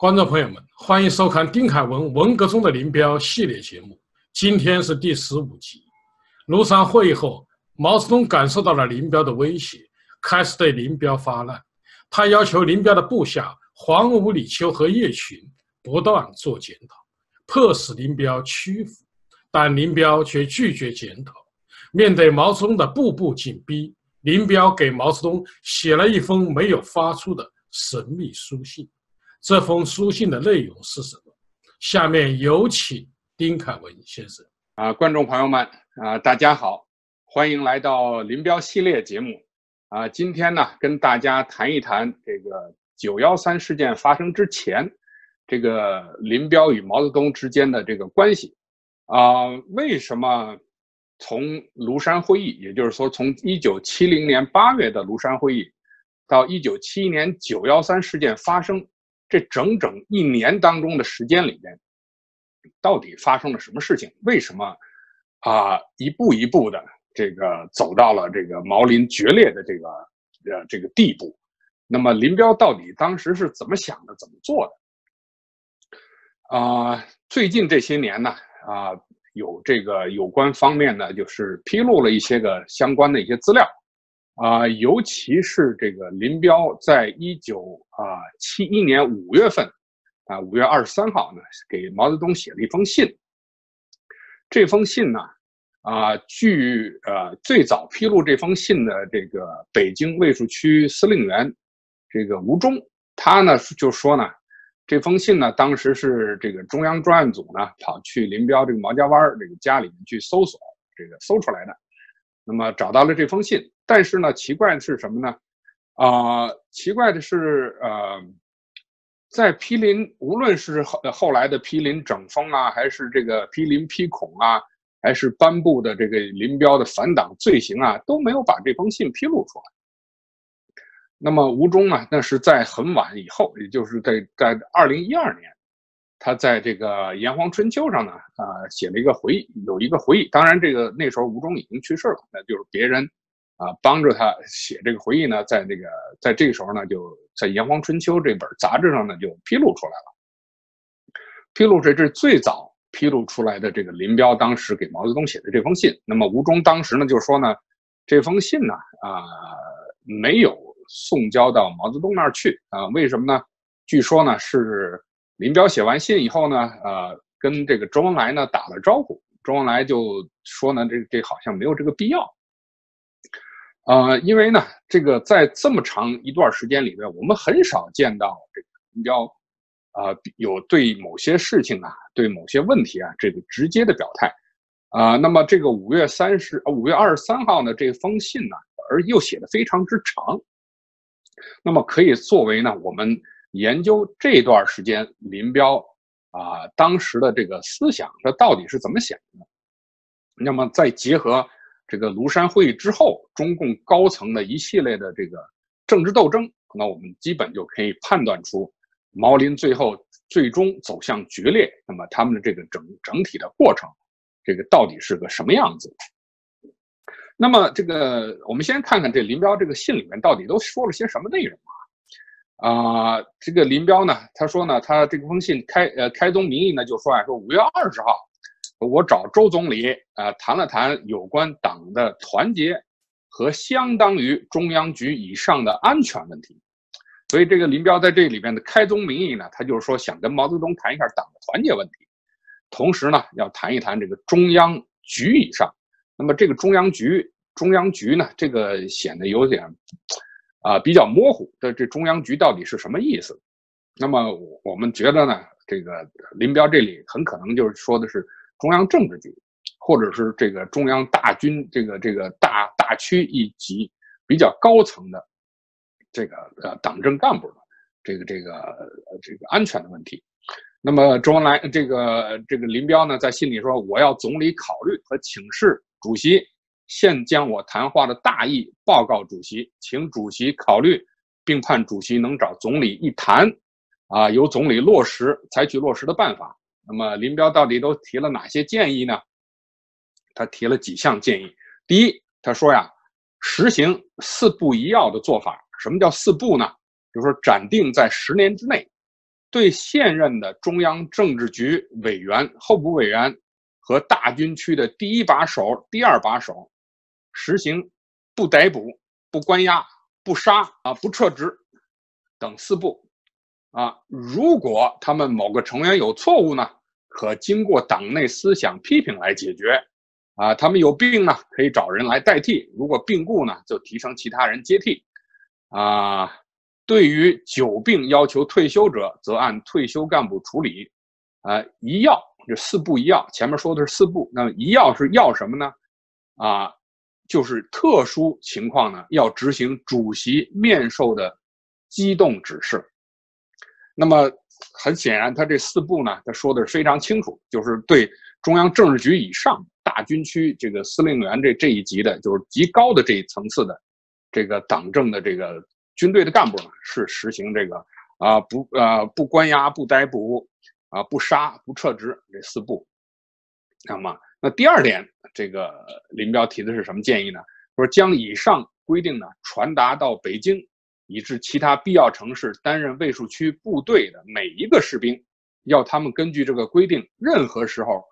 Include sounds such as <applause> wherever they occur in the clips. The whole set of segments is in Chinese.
观众朋友们，欢迎收看丁凯文文革中的林彪系列节目。今天是第十五集。庐山会议后，毛泽东感受到了林彪的威胁，开始对林彪发难。他要求林彪的部下黄武、李秋和叶群不断做检讨，迫使林彪屈服。但林彪却拒绝检讨。面对毛泽东的步步紧逼，林彪给毛泽东写了一封没有发出的神秘书信。这封书信的内容是什么？下面有请丁凯文先生。啊，观众朋友们，啊，大家好，欢迎来到林彪系列节目。啊，今天呢，跟大家谈一谈这个九幺三事件发生之前，这个林彪与毛泽东之间的这个关系。啊，为什么从庐山会议，也就是说从一九七零年八月的庐山会议，到一九七一年九幺三事件发生这整整一年当中的时间里面，到底发生了什么事情？为什么啊一步一步的这个走到了这个毛林决裂的这个呃这个地步？那么林彪到底当时是怎么想的？怎么做的？啊，最近这些年呢？啊，有这个有关方面呢，就是披露了一些个相关的一些资料，啊，尤其是这个林彪在一九啊七一年五月份，啊五月二十三号呢，给毛泽东写了一封信。这封信呢，啊，据呃最早披露这封信的这个北京卫戍区司令员这个吴忠，他呢就说呢。这封信呢，当时是这个中央专案组呢跑去林彪这个毛家湾这个家里面去搜索，这个搜出来的。那么找到了这封信，但是呢，奇怪的是什么呢？啊，奇怪的是，呃，在毗邻，无论是后后来的毗邻整风啊，还是这个毗邻批孔啊，还是颁布的这个林彪的反党罪行啊，都没有把这封信披露出来。那么吴忠呢？那是在很晚以后，也就是在在二零一二年，他在这个《炎黄春秋》上呢，啊，写了一个回忆，有一个回忆。当然，这个那时候吴忠已经去世了，那就是别人啊帮助他写这个回忆呢，在那个在这个时候呢，就在《炎黄春秋》这本杂志上呢就披露出来了。披露这这是最早披露出来的这个林彪当时给毛泽东写的这封信。那么吴忠当时呢就说呢，这封信呢啊没有。送交到毛泽东那儿去啊？为什么呢？据说呢是林彪写完信以后呢，呃，跟这个周恩来呢打了招呼，周恩来就说呢，这这好像没有这个必要。呃，因为呢，这个在这么长一段时间里面，我们很少见到这个林彪呃有对某些事情啊，对某些问题啊这个直接的表态啊。那么这个五月三十、五月二十三号呢这封信呢，而又写的非常之长。那么可以作为呢，我们研究这段时间林彪啊当时的这个思想，他到底是怎么想的？那么再结合这个庐山会议之后中共高层的一系列的这个政治斗争，那我们基本就可以判断出毛林最后最终走向决裂，那么他们的这个整整体的过程，这个到底是个什么样子？那么这个，我们先看看这林彪这个信里面到底都说了些什么内容啊？啊，这个林彪呢，他说呢，他这封信开呃开宗明义呢就说啊，说五月二十号，我找周总理啊谈了谈有关党的团结和相当于中央局以上的安全问题。所以这个林彪在这里边的开宗明义呢，他就是说想跟毛泽东谈一下党的团结问题，同时呢要谈一谈这个中央局以上。那么这个中央局，中央局呢，这个显得有点，啊，比较模糊。这这中央局到底是什么意思？那么我们觉得呢，这个林彪这里很可能就是说的是中央政治局，或者是这个中央大军这个这个大大区一级比较高层的这个呃党政干部的这个这个这个安全的问题。那么周恩来这个这个林彪呢，在信里说，我要总理考虑和请示。主席现将我谈话的大意报告主席，请主席考虑，并盼主席能找总理一谈，啊，由总理落实，采取落实的办法。那么林彪到底都提了哪些建议呢？他提了几项建议。第一，他说呀，实行四不一要的做法。什么叫四不呢？就是说暂定在十年之内，对现任的中央政治局委员、候补委员和大军区的第一把手、第二把手，实行不逮捕、不关押、不杀啊、不撤职等四不。啊，如果他们某个成员有错误呢，可经过党内思想批评来解决。啊，他们有病呢，可以找人来代替；如果病故呢，就提升其他人接替。啊，对于久病要求退休者，则按退休干部处理。啊，一要这四不一要，前面说的是四不，那么一要是要什么呢？啊，就是特殊情况呢，要执行主席面授的机动指示。那么很显然，他这四步呢，他说的是非常清楚，就是对中央政治局以上大军区这个司令员这这一级的，就是极高的这一层次的这个党政的这个军队的干部呢，是实行这个啊不啊不关押不逮捕啊不杀不撤职这四步。那么那第二点，这个林彪提的是什么建议呢？说将以上规定呢传达到北京。以致其他必要城市担任卫戍区部队的每一个士兵，要他们根据这个规定，任何时候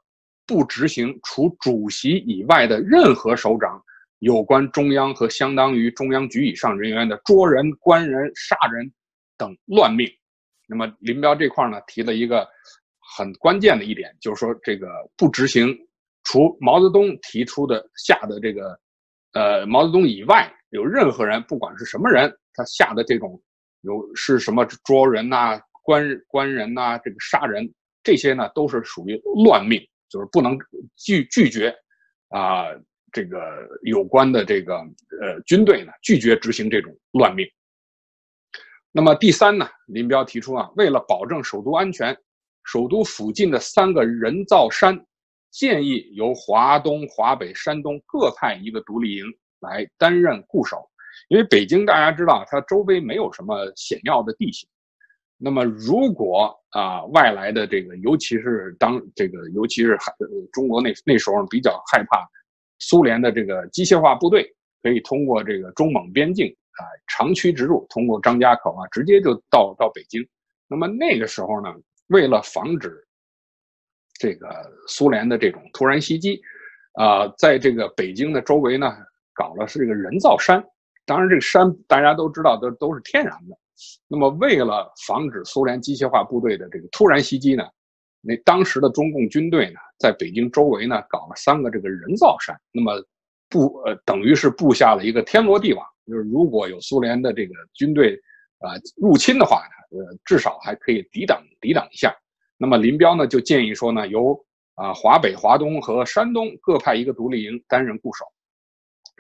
不执行除主席以外的任何首长有关中央和相当于中央局以上人员的捉人、关人、杀人等乱命。那么林彪这块呢，提了一个很关键的一点，就是说这个不执行除毛泽东提出的下的这个，呃，毛泽东以外有任何人，不管是什么人。他下的这种有是什么捉人呐、关关人呐、这个杀人这些呢，都是属于乱命，就是不能拒拒绝啊，这个有关的这个呃军队呢拒绝执行这种乱命。那么第三呢，林彪提出啊，为了保证首都安全，首都附近的三个人造山，建议由华东、华北、山东各派一个独立营来担任固守。因为北京大家知道，它周围没有什么险要的地形。那么，如果啊外来的这个，尤其是当这个，尤其是害中国那那时候比较害怕苏联的这个机械化部队，可以通过这个中蒙边境啊长驱直入，通过张家口啊直接就到到北京。那么那个时候呢，为了防止这个苏联的这种突然袭击，啊，在这个北京的周围呢，搞了是这个人造山。当然，这个山大家都知道，都都是天然的。那么，为了防止苏联机械化部队的这个突然袭击呢，那当时的中共军队呢，在北京周围呢搞了三个这个人造山。那么，布呃等于是布下了一个天罗地网，就是如果有苏联的这个军队啊入侵的话呢，呃至少还可以抵挡抵挡一下。那么林彪呢就建议说呢，由啊华北、华东和山东各派一个独立营担任固守。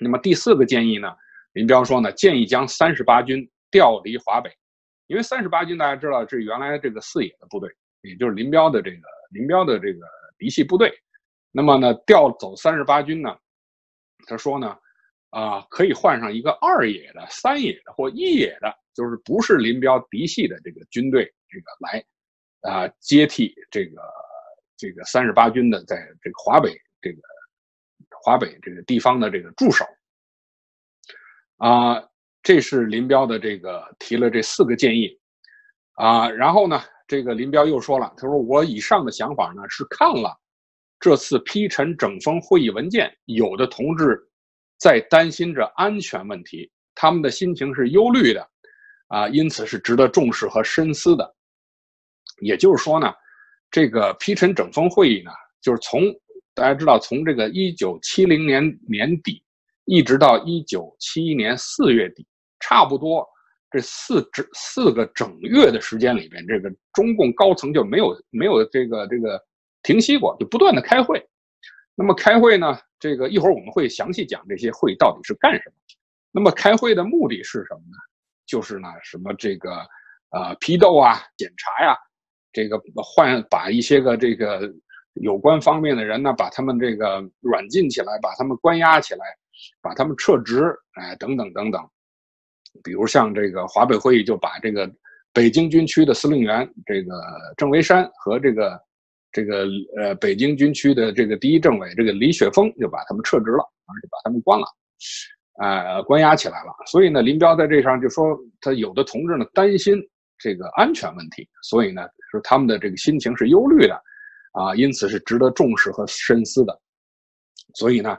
那么第四个建议呢？林彪说呢，建议将三十八军调离华北，因为三十八军大家知道是原来这个四野的部队，也就是林彪的这个林彪的这个嫡系部队。那么呢，调走三十八军呢，他说呢，啊，可以换上一个二野的、三野的或一野的，就是不是林彪嫡系的这个军队，这个来啊接替这个这个三十八军的在这个华北这个华北这个地方的这个驻守。啊，这是林彪的这个提了这四个建议，啊，然后呢，这个林彪又说了，他说我以上的想法呢是看了这次批陈整风会议文件，有的同志在担心着安全问题，他们的心情是忧虑的，啊，因此是值得重视和深思的。也就是说呢，这个批陈整风会议呢，就是从大家知道，从这个一九七零年年底。一直到一九七一年四月底，差不多这四整四个整月的时间里边，这个中共高层就没有没有这个这个停息过，就不断的开会。那么开会呢，这个一会儿我们会详细讲这些会到底是干什么。那么开会的目的是什么呢？就是呢什么这个呃批斗啊、检查呀，这个换把一些个这个有关方面的人呢，把他们这个软禁起来，把他们关押起来。把他们撤职，哎，等等等等，比如像这个华北会议就把这个北京军区的司令员这个郑维山和这个这个呃北京军区的这个第一政委这个李雪峰就把他们撤职了，而且把他们关了，呃，关押起来了。所以呢，林彪在这上就说，他有的同志呢担心这个安全问题，所以呢，说他们的这个心情是忧虑的，啊，因此是值得重视和深思的。所以呢，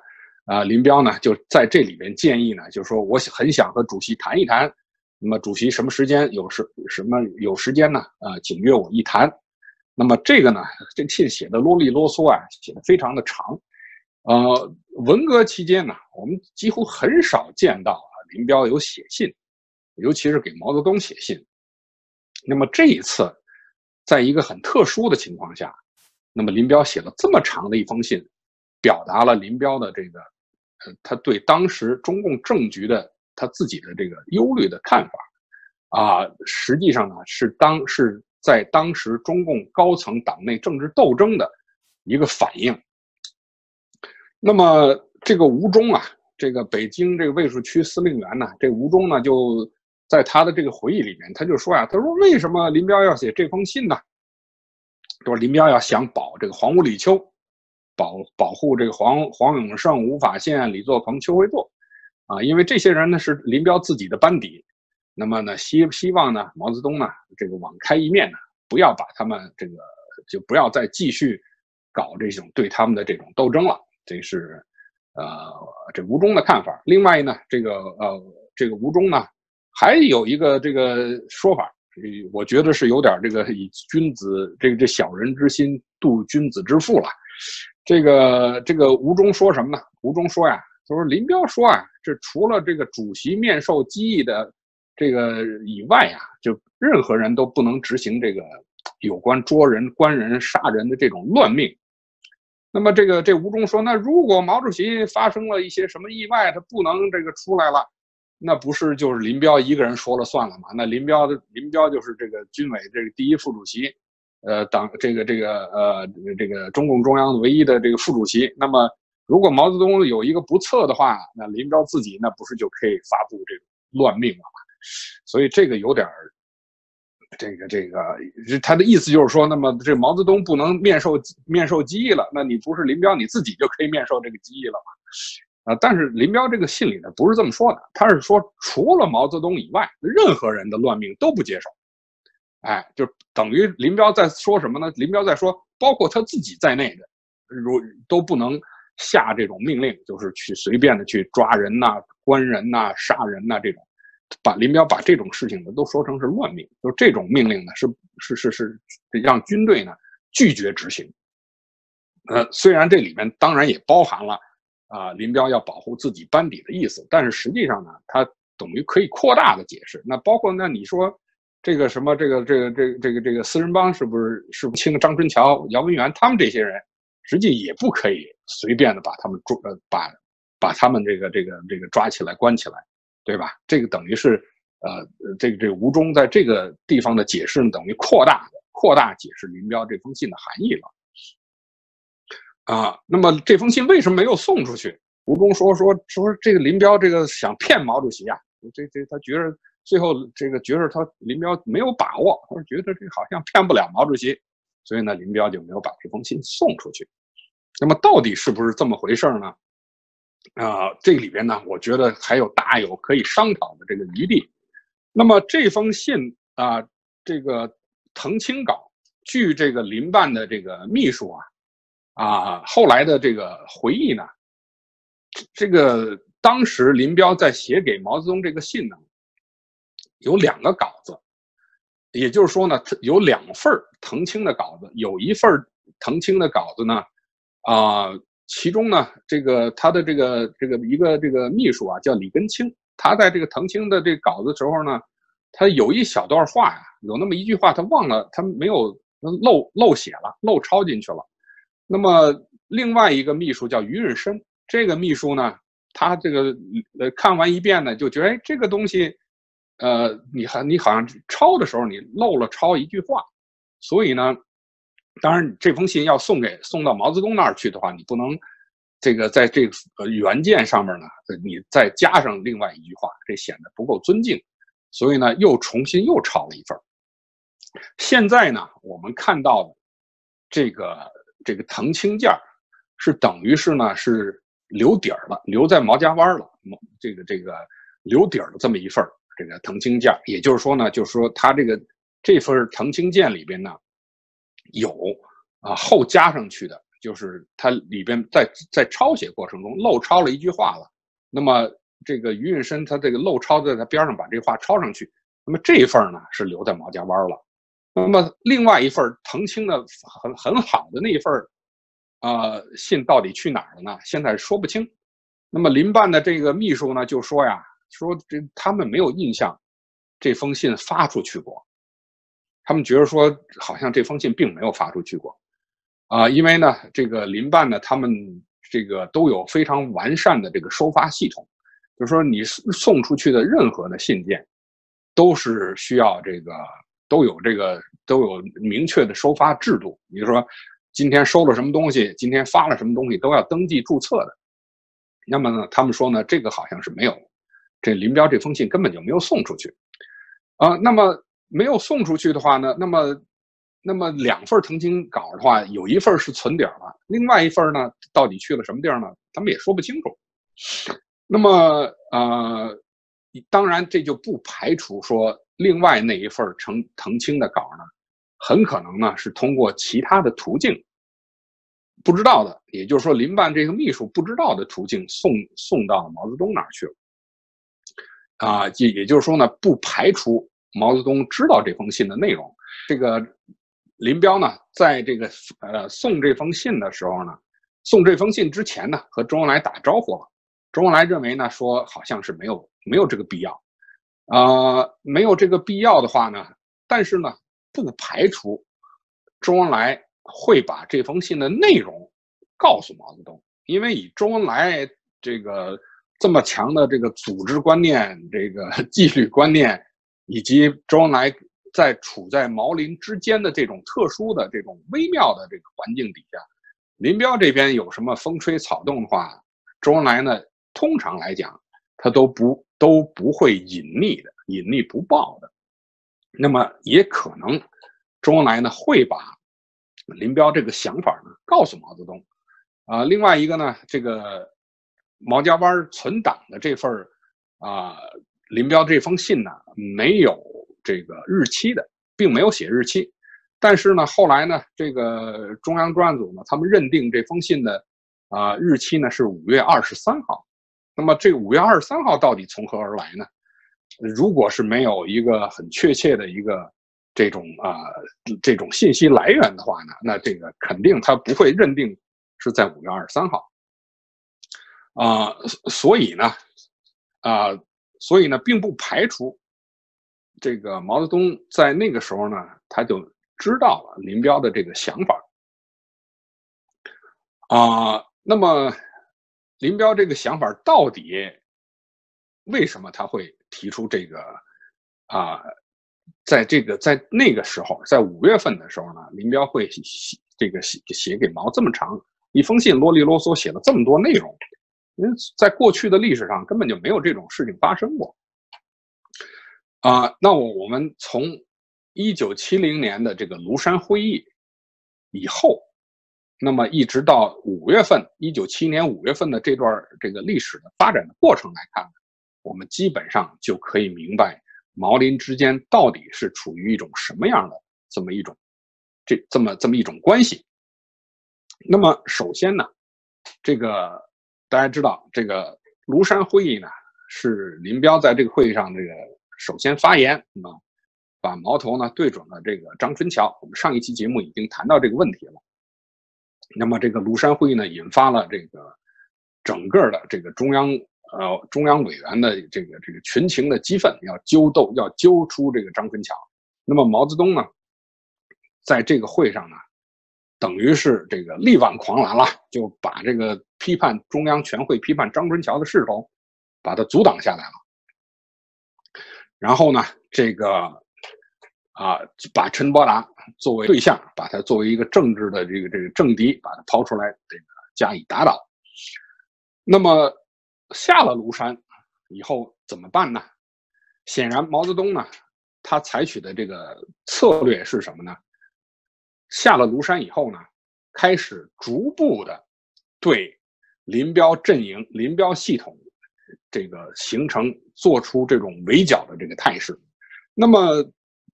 啊，林彪呢就在这里边建议呢，就是说我很想和主席谈一谈，那么主席什么时间有时什么有时间呢？啊，请约我一谈。那么这个呢，这信写的啰里啰嗦啊，写的非常的长。呃，文革期间呢，我们几乎很少见到啊林彪有写信，尤其是给毛泽东写信。那么这一次，在一个很特殊的情况下，那么林彪写了这么长的一封信，表达了林彪的这个，呃，他对当时中共政局的他自己的这个忧虑的看法，啊，实际上呢是当是在当时中共高层党内政治斗争的一个反应。那么这个吴忠啊，这个北京这个卫戍区司令员呢，这吴忠呢就在他的这个回忆里面，他就说呀，他说为什么林彪要写这封信呢？说林彪要想保这个黄屋李秋，保保护这个黄黄永胜、吴法宪、李作鹏、邱会作，啊，因为这些人呢是林彪自己的班底，那么呢希希望呢毛泽东呢这个网开一面呢，不要把他们这个就不要再继续搞这种对他们的这种斗争了。这是，呃，这吴忠的看法。另外呢，这个呃，这个吴忠呢，还有一个这个说法，我觉得是有点这个以君子这个这小人之心度君子之腹了。这个这个吴忠说什么呢？吴忠说呀，他说林彪说啊，这除了这个主席面授机宜的这个以外呀，就任何人都不能执行这个有关捉人、关人、杀人的这种乱命。那么这个这吴忠说，那如果毛主席发生了一些什么意外，他不能这个出来了，那不是就是林彪一个人说了算了吗？那林彪的林彪就是这个军委这个第一副主席，呃，党这个这个呃这个中共中央唯一的这个副主席。那么如果毛泽东有一个不测的话，那林彪自己那不是就可以发布这个乱命了吗？所以这个有点儿。这个这个，他的意思就是说，那么这毛泽东不能面授面授机宜了，那你不是林彪，你自己就可以面授这个机宜了吗？啊，但是林彪这个信里呢，不是这么说的，他是说除了毛泽东以外，任何人的乱命都不接受。哎，就等于林彪在说什么呢？林彪在说，包括他自己在内的，如都不能下这种命令，就是去随便的去抓人呐、关人呐、杀人呐这种。把林彪把这种事情呢都说成是乱命，就这种命令呢是是是是让军队呢拒绝执行。呃，虽然这里面当然也包含了啊林彪要保护自己班底的意思，但是实际上呢，他等于可以扩大的解释。那包括那你说这个什么这个这个这个这个这个四人帮是不是是不清张春桥、姚文元他们这些人，实际也不可以随便的把他们抓呃把把他们这个这个这个抓起来关起来。对吧？这个等于是，呃，这个这个吴忠在这个地方的解释，等于扩大扩大解释林彪这封信的含义了。啊，那么这封信为什么没有送出去？吴忠说说说这个林彪这个想骗毛主席啊，这这他觉得最后这个觉得他林彪没有把握，他说觉得这好像骗不了毛主席，所以呢，林彪就没有把这封信送出去。那么到底是不是这么回事呢？啊，这里边呢，我觉得还有大有可以商讨的这个余地。那么这封信啊，这个腾清稿，据这个林办的这个秘书啊，啊后来的这个回忆呢，这个当时林彪在写给毛泽东这个信呢，有两个稿子，也就是说呢，有两份腾青的稿子，有一份腾青的稿子呢，啊。其中呢，这个他的这个这个一个这个秘书啊，叫李根清，他在这个腾青的这个稿子时候呢，他有一小段话呀，有那么一句话，他忘了，他没有漏漏写了，漏抄进去了。那么另外一个秘书叫于润生，这个秘书呢，他这个呃看完一遍呢，就觉得哎，这个东西，呃，你还你好像抄的时候你漏了抄一句话，所以呢。当然，这封信要送给送到毛泽东那儿去的话，你不能这个在这个原件上面呢，你再加上另外一句话，这显得不够尊敬。所以呢，又重新又抄了一份。现在呢，我们看到的这个这个腾青件是等于是呢是留底儿了，留在毛家湾了。这个这个留底儿的这么一份这个腾清件也就是说呢，就是说他这个这份腾清件里边呢，有啊后加上去的，就是它里边在在抄写过程中漏抄了一句话了。那么这个于运深他这个漏抄在他边上把这话抄上去，那么这一份呢是留在毛家湾了。那么另外一份腾清的很很好的那一份呃，信到底去哪儿了呢？现在说不清。那么林办的这个秘书呢就说呀，说这他们没有印象，这封信发出去过。他们觉得说好像这封信并没有发出去过，啊，因为呢这个林办呢他们这个都有非常完善的这个收发系统，就是说你送出去的任何的信件，都是需要这个都有这个都有明确的收发制度。比如说今天收了什么东西，今天发了什么东西，都要登记注册的。那么呢，他们说呢，这个好像是没有，这林彪这封信根本就没有送出去，啊，那么没有送出去的话呢，那么，那么两份澄清稿的话，有一份是存底了，另外一份呢，到底去了什么地儿呢？他们也说不清楚。那么，呃，当然这就不排除说，另外那一份腾腾清的稿呢，很可能呢是通过其他的途径。不知道的，也就是说，林办这个秘书不知道的途径送送到毛泽东那儿去了，啊，也也就是说呢，不排除毛泽东知道这封信的内容。这个林彪呢，在这个呃送这封信的时候呢，送这封信之前呢，和周恩来打招呼了。周恩来认为呢，说好像是没有没有这个必要，呃，没有这个必要的话呢，但是呢，不排除周恩来。会把这封信的内容告诉毛泽东，因为以周恩来这个这么强的这个组织观念、这个 <laughs> 纪律观念，以及周恩来在处在毛林之间的这种特殊的这种微妙的这个环境底下，林彪这边有什么风吹草动的话，周恩来呢，通常来讲他都不都不会隐匿的，隐匿不报的。那么也可能周恩来呢会把。林彪这个想法呢，告诉毛泽东，啊，另外一个呢，这个毛家湾存档的这份啊，林彪这封信呢，没有这个日期的，并没有写日期，但是呢，后来呢，这个中央专案组呢，他们认定这封信的啊日期呢是五月二十三号，那么这五月二十三号到底从何而来呢？如果是没有一个很确切的一个。这种啊，这种信息来源的话呢，那这个肯定他不会认定是在五月二十三号，啊，所以呢，啊，所以呢，并不排除这个毛泽东在那个时候呢，他就知道了林彪的这个想法，啊，那么林彪这个想法到底为什么他会提出这个啊？在这个在那个时候，在五月份的时候呢，林彪会写这个写写给毛这么长一封信，啰里啰嗦写了这么多内容，因为在过去的历史上根本就没有这种事情发生过。啊，那我我们从一九七零年的这个庐山会议以后，那么一直到五月份，一九七年五月份的这段这个历史的发展的过程来看，我们基本上就可以明白。毛林之间到底是处于一种什么样的这么一种，这这么这么一种关系？那么首先呢，这个大家知道，这个庐山会议呢是林彪在这个会议上这个首先发言，那么把矛头呢对准了这个张春桥。我们上一期节目已经谈到这个问题了。那么这个庐山会议呢，引发了这个整个的这个中央。呃，中央委员的这个这个群情的激愤，要揪斗，要揪出这个张春桥。那么毛泽东呢，在这个会上呢，等于是这个力挽狂澜了，就把这个批判中央全会批判张春桥的势头，把它阻挡下来了。然后呢，这个啊，把陈伯达作为对象，把他作为一个政治的这个这个政敌，把他抛出来，这个加以打倒。那么。下了庐山以后怎么办呢？显然，毛泽东呢，他采取的这个策略是什么呢？下了庐山以后呢，开始逐步的对林彪阵营、林彪系统这个形成做出这种围剿的这个态势。那么，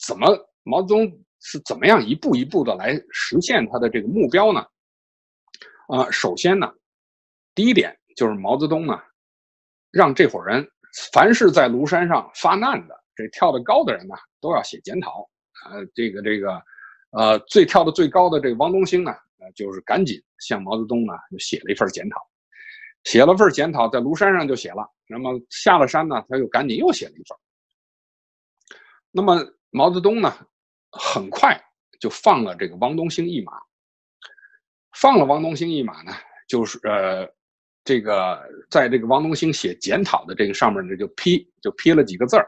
怎么毛泽东是怎么样一步一步的来实现他的这个目标呢？啊，首先呢，第一点就是毛泽东呢，让这伙人凡是在庐山上发难的，这跳得高的人呢，都要写检讨。呃，这个这个，呃，最跳的最高的这个汪东兴呢，就是赶紧向毛泽东呢就写了一份检讨，写了份检讨，在庐山上就写了。那么下了山呢，他又赶紧又写了一份。那么毛泽东呢，很快就放了这个汪东兴一马。放了汪东兴一马呢，就是呃，这个在这个汪东兴写检讨的这个上面呢，就批就批了几个字儿，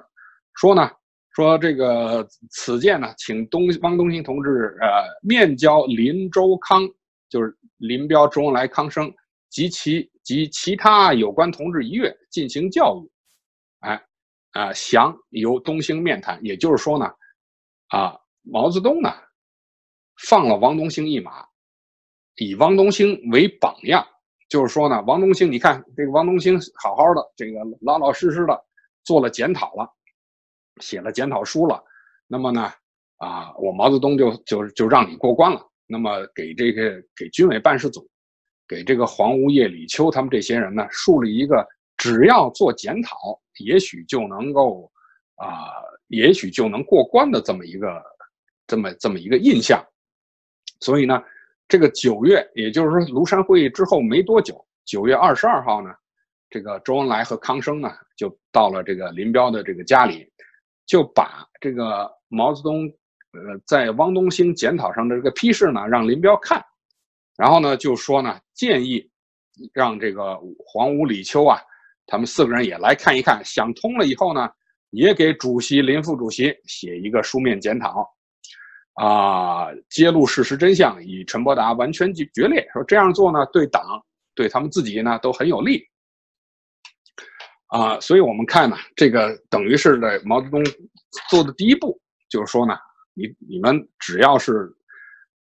说呢。说这个此件呢，请东汪东兴同志呃面交林周康，就是林彪、周恩来、康生及其及其他有关同志一阅，进行教育。哎，啊，详由东兴面谈。也就是说呢，啊，毛泽东呢放了汪东兴一马，以汪东兴为榜样。就是说呢，汪东兴，你看这个汪东兴好好的，这个老老实实的做了检讨了。写了检讨书了，那么呢，啊，我毛泽东就就就让你过关了。那么给这个给军委办事组，给这个黄无业、李秋他们这些人呢，树立一个只要做检讨，也许就能够啊，也许就能过关的这么一个这么这么一个印象。所以呢，这个九月，也就是说庐山会议之后没多久，九月二十二号呢，这个周恩来和康生呢，就到了这个林彪的这个家里。就把这个毛泽东，呃，在汪东兴检讨上的这个批示呢，让林彪看，然后呢，就说呢，建议让这个黄吴李秋啊，他们四个人也来看一看，想通了以后呢，也给主席林副主席写一个书面检讨，啊，揭露事实真相，与陈伯达完全决决裂，说这样做呢，对党对他们自己呢都很有利。啊，所以我们看呢，这个等于是在毛泽东做的第一步，就是说呢，你你们只要是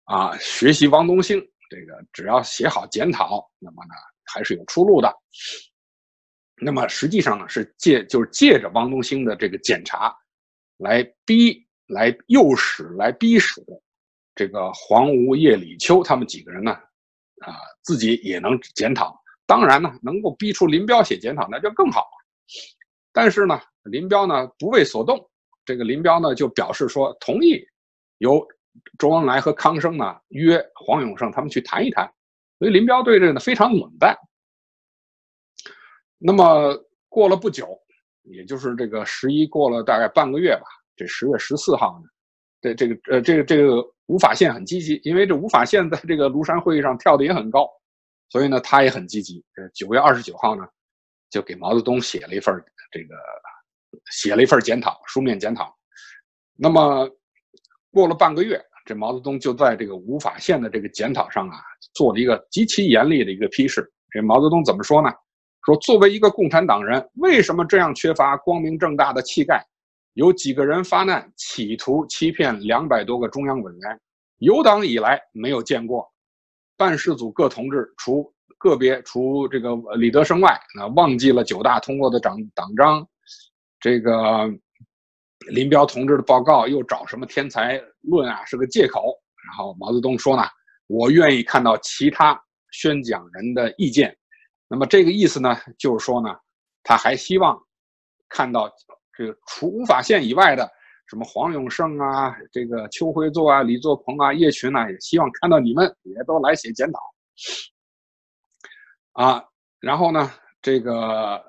啊学习汪东兴，这个只要写好检讨，那么呢还是有出路的。那么实际上呢是借就是借着汪东兴的这个检查，来逼来诱使来逼使这个黄吴叶李秋他们几个人呢啊自己也能检讨。当然呢，能够逼出林彪写检讨，那就更好。但是呢，林彪呢不为所动，这个林彪呢就表示说同意由周恩来和康生呢约黄永胜他们去谈一谈。所以林彪对这个呢非常冷淡。那么过了不久，也就是这个十一过了大概半个月吧，这十月十四号呢，这这个呃这个这个吴法宪很积极，因为这吴法宪在这个庐山会议上跳的也很高。所以呢，他也很积极。这，九月二十九号呢，就给毛泽东写了一份这个，写了一份检讨，书面检讨。那么过了半个月，这毛泽东就在这个无法宪的这个检讨上啊，做了一个极其严厉的一个批示。这毛泽东怎么说呢？说作为一个共产党人，为什么这样缺乏光明正大的气概？有几个人发难，企图欺骗两百多个中央委员，有党以来没有见过。办事组各同志，除个别除这个李德生外，那忘记了九大通过的党党章，这个林彪同志的报告又找什么天才论啊，是个借口。然后毛泽东说呢，我愿意看到其他宣讲人的意见。那么这个意思呢，就是说呢，他还希望看到这个除吴法宪以外的。什么黄永胜啊，这个邱会作啊，李作鹏啊，叶群啊，也希望看到你们也都来写检讨啊。然后呢，这个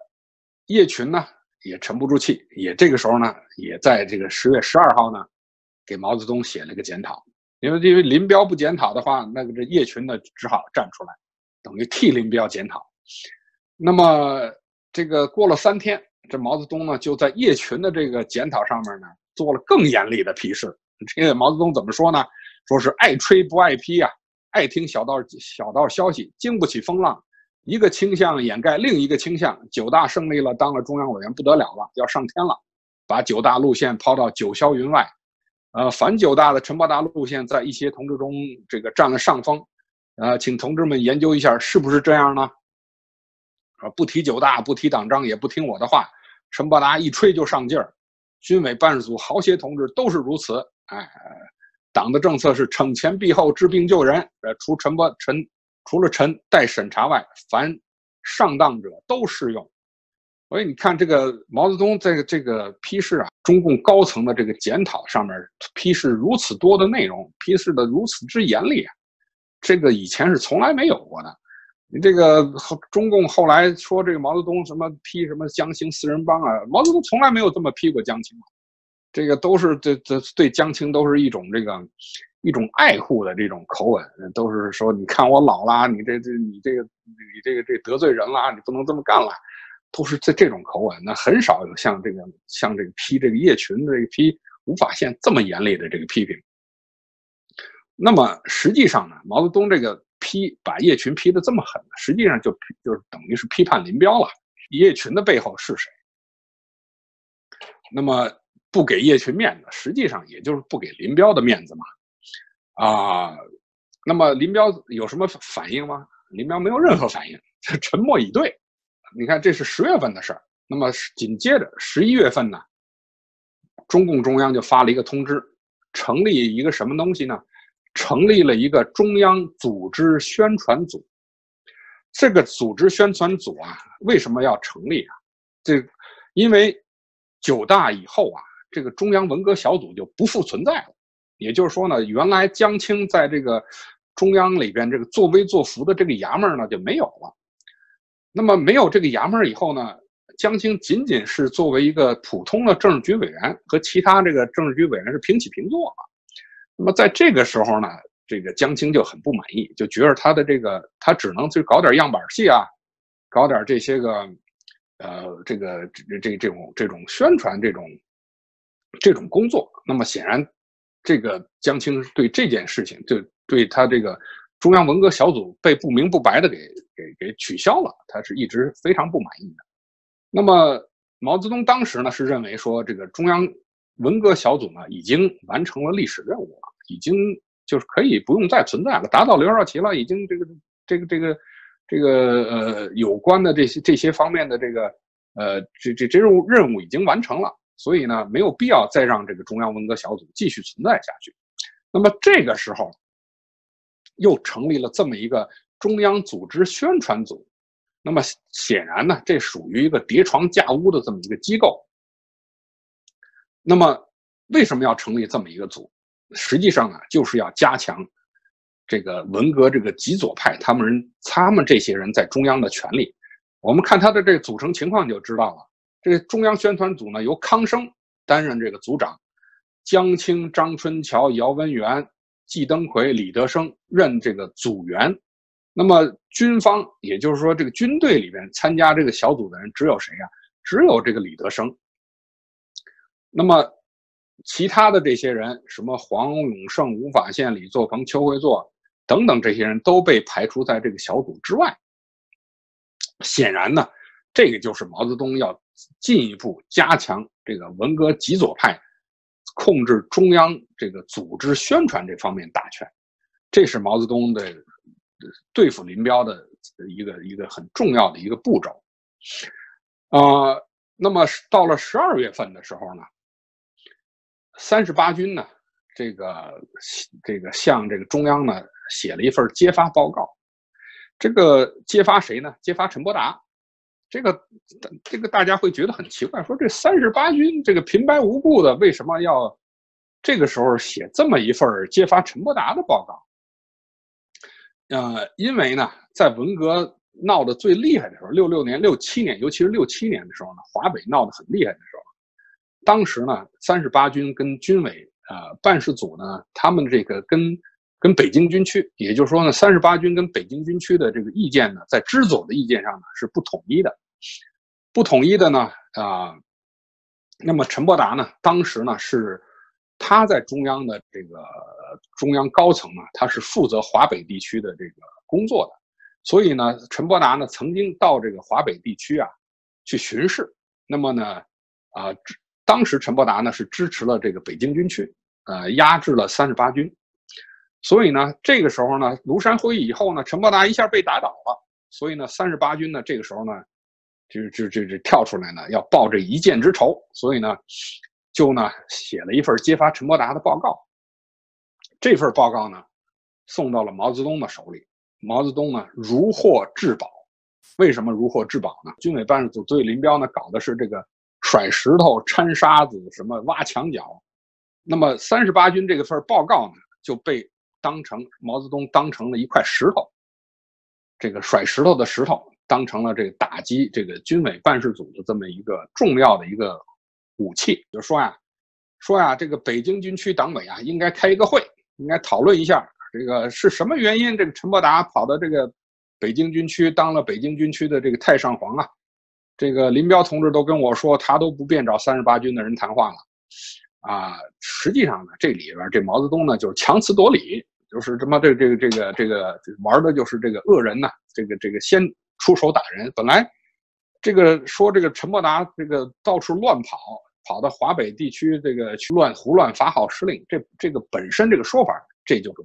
叶群呢也沉不住气，也这个时候呢，也在这个十月十二号呢，给毛泽东写了个检讨。因为因为林彪不检讨的话，那个这叶群呢只好站出来，等于替林彪检讨。那么这个过了三天，这毛泽东呢就在叶群的这个检讨上面呢。做了更严厉的批示。这个毛泽东怎么说呢？说是爱吹不爱批啊，爱听小道小道消息，经不起风浪。一个倾向掩盖另一个倾向。九大胜利了，当了中央委员不得了了，要上天了，把九大路线抛到九霄云外。呃，反九大的陈伯达路线在一些同志中这个占了上风。呃，请同志们研究一下是不是这样呢？啊，不提九大，不提党章，也不听我的话。陈伯达一吹就上劲儿。军委办事组好些同志都是如此，哎，党的政策是惩前毖后、治病救人。呃，除陈伯陈除了陈待审查外，凡上当者都适用。所以你看，这个毛泽东在这个批示啊，中共高层的这个检讨上面批示如此多的内容，批示的如此之严厉，这个以前是从来没有过的。你这个中共后来说这个毛泽东什么批什么江青四人帮啊，毛泽东从来没有这么批过江青，这个都是这这对江青都是一种这个一种爱护的这种口吻，都是说你看我老啦，你这这你这个你这个这得罪人啦，你不能这么干啦，都是这这种口吻，那很少有像这个像这个批这个叶群这个批吴法宪这么严厉的这个批评。那么实际上呢，毛泽东这个。批把叶群批的这么狠，实际上就就是等于是批判林彪了。叶群的背后是谁？那么不给叶群面子，实际上也就是不给林彪的面子嘛。啊，那么林彪有什么反应吗？林彪没有任何反应，沉默以对。你看，这是十月份的事儿。那么紧接着十一月份呢，中共中央就发了一个通知，成立一个什么东西呢？成立了一个中央组织宣传组，这个组织宣传组啊，为什么要成立啊？这因为九大以后啊，这个中央文革小组就不复存在了。也就是说呢，原来江青在这个中央里边这个作威作福的这个衙门呢就没有了。那么没有这个衙门以后呢，江青仅仅是作为一个普通的政治局委员，和其他这个政治局委员是平起平坐了。那么在这个时候呢，这个江青就很不满意，就觉得他的这个他只能去搞点样板戏啊，搞点这些个，呃，这个这这这种这种宣传这种这种工作。那么显然，这个江青对这件事情，就对他这个中央文革小组被不明不白的给给给取消了，他是一直非常不满意的。那么毛泽东当时呢是认为说这个中央。文革小组呢，已经完成了历史任务了，已经就是可以不用再存在了，打倒刘少奇了，已经这个这个这个这个呃有关的这些这些方面的这个呃这这这任务任务已经完成了，所以呢，没有必要再让这个中央文革小组继续存在下去。那么这个时候，又成立了这么一个中央组织宣传组，那么显然呢，这属于一个叠床架屋的这么一个机构。那么，为什么要成立这么一个组？实际上啊，就是要加强这个文革这个极左派他们人他们这些人在中央的权力。我们看他的这组成情况就知道了。这个中央宣传组呢，由康生担任这个组长，江青、张春桥、姚文元、季登奎、李德生任这个组员。那么军方，也就是说这个军队里边参加这个小组的人只有谁呀？只有这个李德生。那么，其他的这些人，什么黄永胜、吴法宪、李作鹏、邱会作等等，这些人都被排除在这个小组之外。显然呢，这个就是毛泽东要进一步加强这个文革极左派控制中央这个组织宣传这方面大权，这是毛泽东的对付林彪的一个一个很重要的一个步骤。啊，那么到了十二月份的时候呢？三十八军呢，这个这个向这个中央呢写了一份揭发报告，这个揭发谁呢？揭发陈伯达。这个这个大家会觉得很奇怪，说这三十八军这个平白无故的为什么要这个时候写这么一份揭发陈伯达的报告？呃，因为呢，在文革闹得最厉害的时候，六六年、六七年，尤其是六七年的时候呢，华北闹得很厉害的时候。当时呢，三十八军跟军委啊办事组呢，他们这个跟跟北京军区，也就是说呢，三十八军跟北京军区的这个意见呢，在知左的意见上呢是不统一的，不统一的呢啊，那么陈伯达呢，当时呢是他在中央的这个中央高层呢，他是负责华北地区的这个工作的，所以呢，陈伯达呢曾经到这个华北地区啊去巡视，那么呢啊。当时陈伯达呢是支持了这个北京军区，呃，压制了三十八军，所以呢，这个时候呢，庐山会议以后呢，陈伯达一下被打倒了，所以呢，三十八军呢，这个时候呢，就就就就跳出来呢，要报这一箭之仇，所以呢，就呢写了一份揭发陈伯达的报告。这份报告呢送到了毛泽东的手里，毛泽东呢如获至宝。为什么如获至宝呢？军委办事组对林彪呢搞的是这个甩石头、掺沙子、什么挖墙脚。那么三十八军这个份报告呢就被当成毛泽东当成了一块石头，这个甩石头的石头当成了这个打击这个军委办事组的这么一个重要的一个武器。就说呀，说呀，这个北京军区党委啊应该开一个会，应该讨论一下这个是什么原因，这个陈伯达跑到这个。北京军区当了北京军区的这个太上皇啊，这个林彪同志都跟我说，他都不便找三十八军的人谈话了，啊，实际上呢，这里边这毛泽东呢就是强词夺理，就是他妈这这个这个这个玩的就是这个恶人呐，这个这个先出手打人。本来这个说这个陈伯达这个到处乱跑，跑到华北地区这个去乱胡乱发号施令，这这个本身这个说法这就是。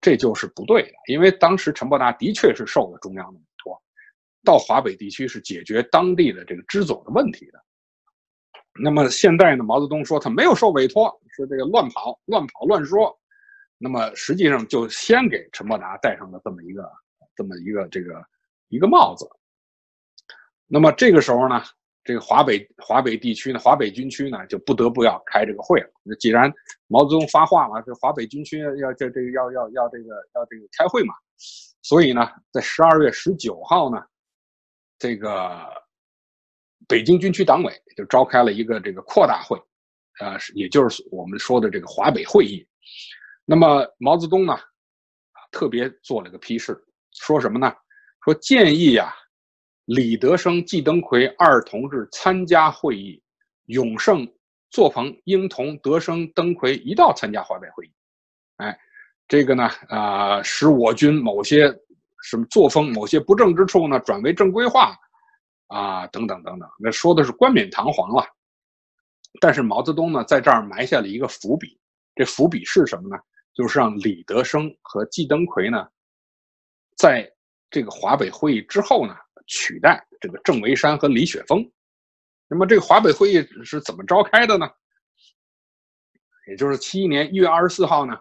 这就是不对的，因为当时陈伯达的确是受了中央的委托，到华北地区是解决当地的这个支总的问题的。那么现在呢，毛泽东说他没有受委托，说这个乱跑、乱跑、乱说。那么实际上就先给陈伯达戴上了这么一个、这么一个这个一个帽子。那么这个时候呢？这个华北华北地区呢，华北军区呢，就不得不要开这个会了。那既然毛泽东发话了，这华北军区要这这要要要这个要这个开会嘛，所以呢，在十二月十九号呢，这个北京军区党委就召开了一个这个扩大会，啊，也就是我们说的这个华北会议。那么毛泽东呢，特别做了个批示，说什么呢？说建议呀。李德生、季登奎二同志参加会议，永胜、作鹏应同德生、登奎一道参加华北会议。哎，这个呢，啊，使我军某些什么作风、某些不正之处呢，转为正规化，啊，等等等等。那说的是冠冕堂皇了。但是毛泽东呢，在这儿埋下了一个伏笔。这伏笔是什么呢？就是让李德生和季登奎呢，在这个华北会议之后呢。取代这个郑维山和李雪峰，那么这个华北会议是怎么召开的呢？也就是七一年一月二十四号呢，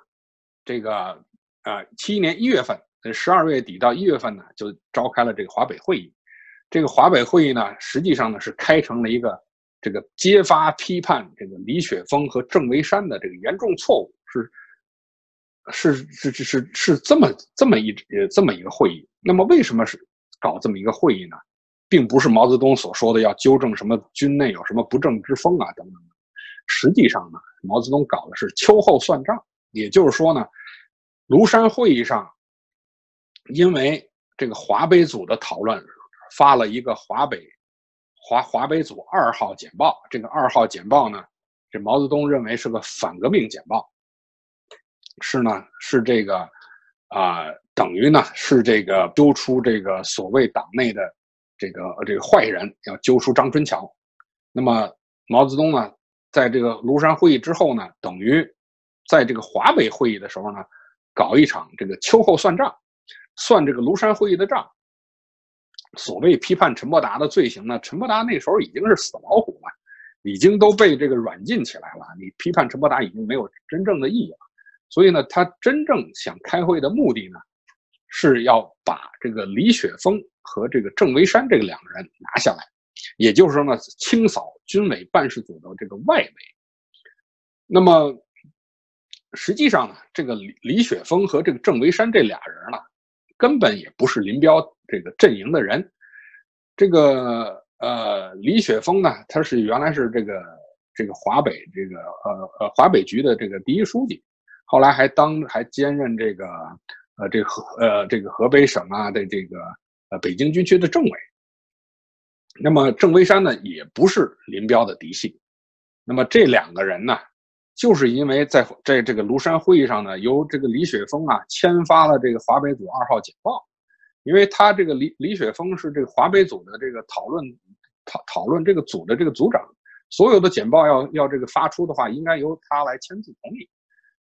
这个呃七一年一月份，十二月底到一月份呢，就召开了这个华北会议。这个华北会议呢，实际上呢是开成了一个这个揭发批判这个李雪峰和郑维山的这个严重错误，是是是是是是这么这么一这么一个会议。那么为什么是？搞这么一个会议呢，并不是毛泽东所说的要纠正什么军内有什么不正之风啊等等。实际上呢，毛泽东搞的是秋后算账。也就是说呢，庐山会议上，因为这个华北组的讨论，发了一个华北华华北组二号简报。这个二号简报呢，这毛泽东认为是个反革命简报，是呢，是这个啊。等于呢是这个揪出这个所谓党内的这个这个坏人，要揪出张春桥。那么毛泽东呢，在这个庐山会议之后呢，等于在这个华北会议的时候呢，搞一场这个秋后算账，算这个庐山会议的账。所谓批判陈伯达的罪行呢，陈伯达那时候已经是死老虎了，已经都被这个软禁起来了。你批判陈伯达已经没有真正的意义了。所以呢，他真正想开会的目的呢？是要把这个李雪峰和这个郑维山这两个人拿下来，也就是说呢，清扫军委办事组的这个外围。那么，实际上呢，这个李李雪峰和这个郑维山这俩人呢，根本也不是林彪这个阵营的人。这个呃，李雪峰呢，他是原来是这个这个华北这个呃呃华北局的这个第一书记，后来还当还兼任这个。呃，这河呃，这个河北省啊的这个呃北京军区的政委，那么郑维山呢也不是林彪的嫡系，那么这两个人呢，就是因为在在这个庐山会议上呢，由这个李雪峰啊签发了这个华北组二号简报，因为他这个李李雪峰是这个华北组的这个讨论讨讨论这个组的这个组长，所有的简报要要这个发出的话，应该由他来签字同意。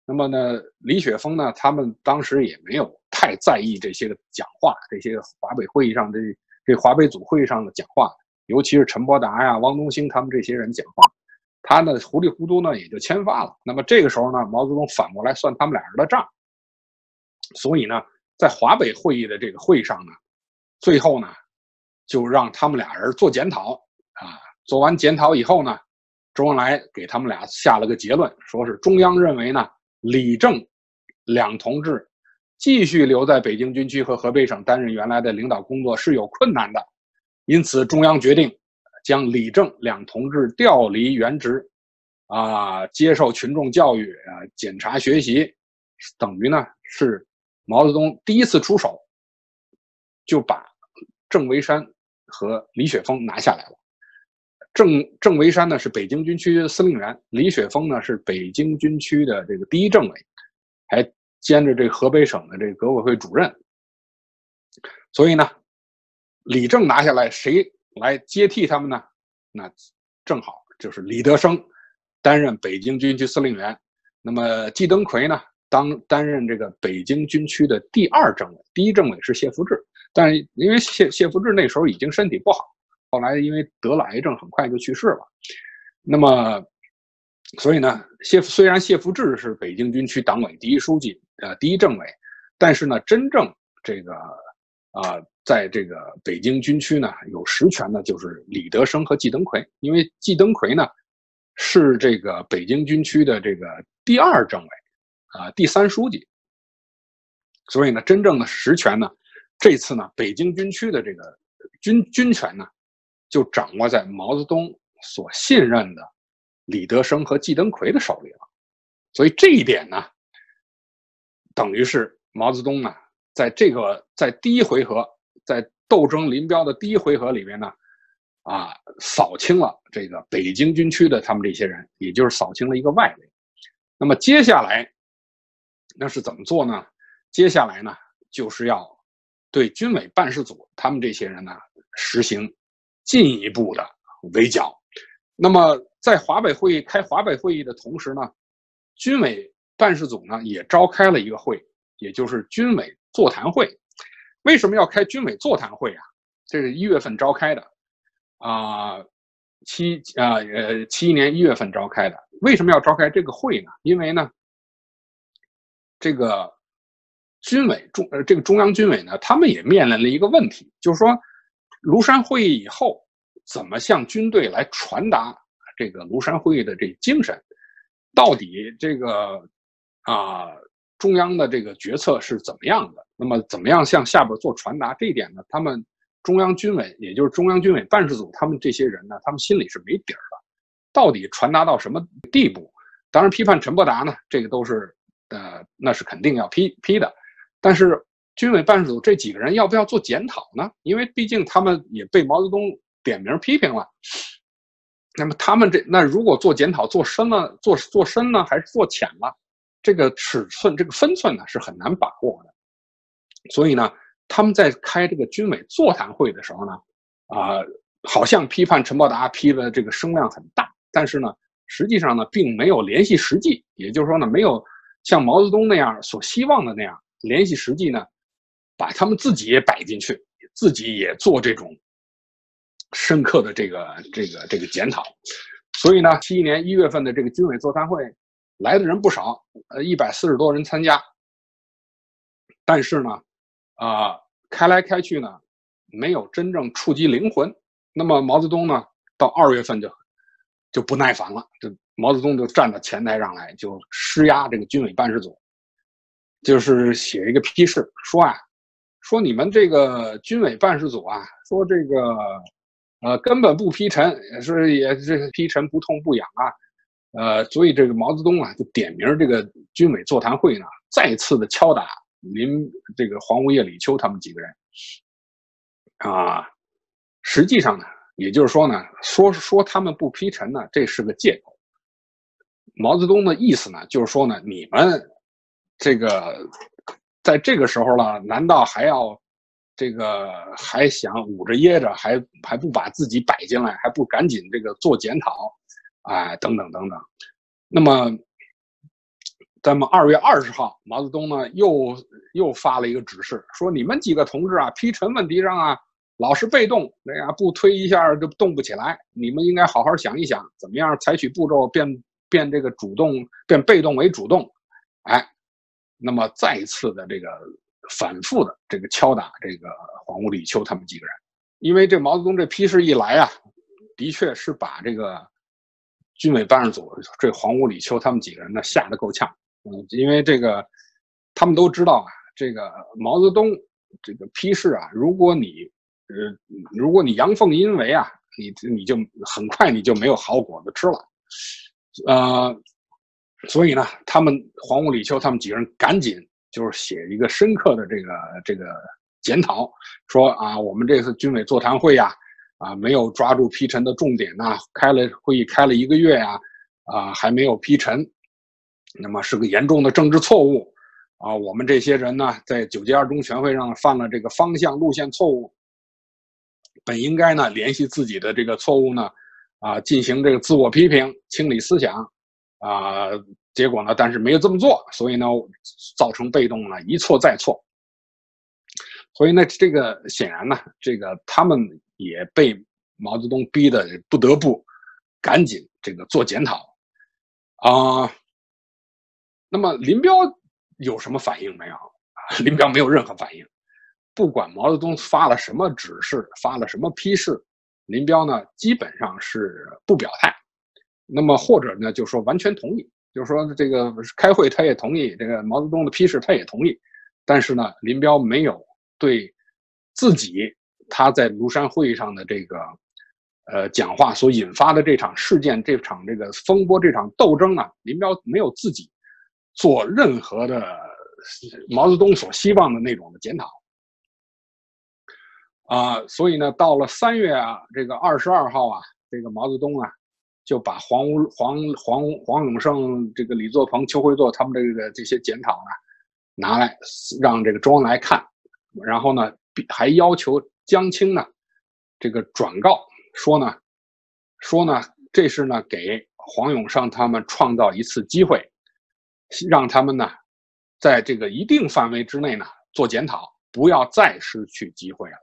那么呢，李雪峰呢，他们当时也没有太在意这些个讲话，这些华北会议上这这华北组会议上的讲话，尤其是陈伯达呀、汪东兴他们这些人讲话，他呢糊里糊涂呢也就签发了。那么这个时候呢，毛泽东反过来算他们俩人的账。所以呢，在华北会议的这个会上呢，最后呢，就让他们俩人做检讨啊。做完检讨以后呢，周恩来给他们俩下了个结论，说是中央认为呢，李正两同志继续留在北京军区和河北省担任原来的领导工作是有困难的，因此中央决定将李正两同志调离原职，啊，接受群众教育啊，检查学习，等于呢是。毛泽东第一次出手，就把郑维山和李雪峰拿下来了。郑郑维山呢是北京军区司令员，李雪峰呢是北京军区的这个第一政委，还兼着这河北省的这个革委会主任。所以呢，李正拿下来，谁来接替他们呢？那正好就是李德生担任北京军区司令员。那么季登奎呢？当担任这个北京军区的第二政委，第一政委是谢福治，但是因为谢谢福治那时候已经身体不好，后来因为得了癌症，很快就去世了。那么，所以呢，谢虽然谢福治是北京军区党委第一书记，呃，第一政委，但是呢，真正这个啊，在这个北京军区呢，有实权的就是李德生和季登奎，因为季登奎呢是这个北京军区的这个第二政委。啊，第三书记。所以呢，真正的实权呢，这次呢，北京军区的这个军军权呢，就掌握在毛泽东所信任的李德生和季登奎的手里了。所以这一点呢，等于是毛泽东呢，在这个在第一回合，在斗争林彪的第一回合里面呢，啊，扫清了这个北京军区的他们这些人，也就是扫清了一个外围。那么接下来。那是怎么做呢？接下来呢，就是要对军委办事组他们这些人呢实行进一步的围剿。那么在华北会议开华北会议的同时呢，军委办事组呢也召开了一个会，也就是军委座谈会。为什么要开军委座谈会啊？这是一月份召开的，啊，七啊呃七一年一月份召开的。为什么要召开这个会呢？因为呢。这个军委中呃，这个中央军委呢，他们也面临了一个问题，就是说，庐山会议以后，怎么向军队来传达这个庐山会议的这精神？到底这个啊，中央的这个决策是怎么样的？那么，怎么样向下边做传达？这一点呢，他们中央军委，也就是中央军委办事组，他们这些人呢，他们心里是没底儿的。到底传达到什么地步？当然，批判陈伯达呢，这个都是。呃，那是肯定要批批的，但是军委办事组这几个人要不要做检讨呢？因为毕竟他们也被毛泽东点名批评了。那么他们这那如果做检讨做深了，做做深呢，还是做浅了？这个尺寸这个分寸呢是很难把握的。所以呢，他们在开这个军委座谈会的时候呢，啊，好像批判陈伯达批的这个声量很大，但是呢，实际上呢，并没有联系实际，也就是说呢，没有。像毛泽东那样所希望的那样联系实际呢，把他们自己也摆进去，自己也做这种深刻的这个这个这个检讨。所以呢，七一年一月份的这个军委座谈会来的人不少，呃，一百四十多人参加。但是呢，啊，开来开去呢，没有真正触及灵魂。那么毛泽东呢，到二月份就就不耐烦了，就。毛泽东就站到前台上来，就施压这个军委办事组，就是写一个批示，说啊，说你们这个军委办事组啊，说这个，呃，根本不批陈，也是也是批陈不痛不痒啊，呃，所以这个毛泽东啊，就点名这个军委座谈会呢，再次的敲打林这个黄吴叶李秋他们几个人，啊，实际上呢，也就是说呢，说说他们不批陈呢，这是个借口。毛泽东的意思呢，就是说呢，你们这个在这个时候了，难道还要这个还想捂着掖着，还还不把自己摆进来，还不赶紧这个做检讨，哎，等等等等。那么，咱们二月二十号，毛泽东呢又又发了一个指示，说你们几个同志啊，批陈问题上啊，老是被动，哎呀，不推一下就动不起来。你们应该好好想一想，怎么样采取步骤变变这个主动，变被动为主动。哎，那么再一次的这个反复的这个敲打这个黄屋李秋他们几个人，因为这毛泽东这批示一来啊，的确是把这个军委办事组这黄屋李秋他们几个人呢吓得够呛。嗯，因为这个他们都知道啊，这个毛泽东这个批示啊，如果你呃，如果你阳奉阴违啊，你你就很快你就没有好果子吃了，呃，所以呢，他们黄屋李秋他们几个人赶紧就是写一个深刻的这个这个检讨，说啊，我们这次军委座谈会呀，啊，没有抓住批陈的重点呐，开了会议开了一个月呀，啊，还没有批陈，那么是个严重的政治错误，啊，我们这些人呢，在九届二中全会上犯了这个方向路线错误。本应该呢联系自己的这个错误呢，啊，进行这个自我批评、清理思想，啊，结果呢，但是没有这么做，所以呢，造成被动呢一错再错。所以呢，这个显然呢，这个他们也被毛泽东逼得不得不赶紧这个做检讨，啊，那么林彪有什么反应没有？<laughs> 林彪没有任何反应。不管毛泽东发了什么指示，发了什么批示，林彪呢基本上是不表态。那么或者呢，就说完全同意，就是说这个开会他也同意，这个毛泽东的批示他也同意。但是呢，林彪没有对自己他在庐山会议上的这个呃讲话所引发的这场事件、这场这个风波、这场斗争啊，林彪没有自己做任何的毛泽东所希望的那种的检讨。啊，所以呢，到了三月啊，这个二十二号啊，这个毛泽东啊，就把黄黄黄黄永胜、这个李作鹏、邱会作他们这个这些检讨呢，拿来让这个周恩来看，然后呢，还要求江青呢，这个转告说呢，说呢，这是呢给黄永胜他们创造一次机会，让他们呢，在这个一定范围之内呢做检讨，不要再失去机会了。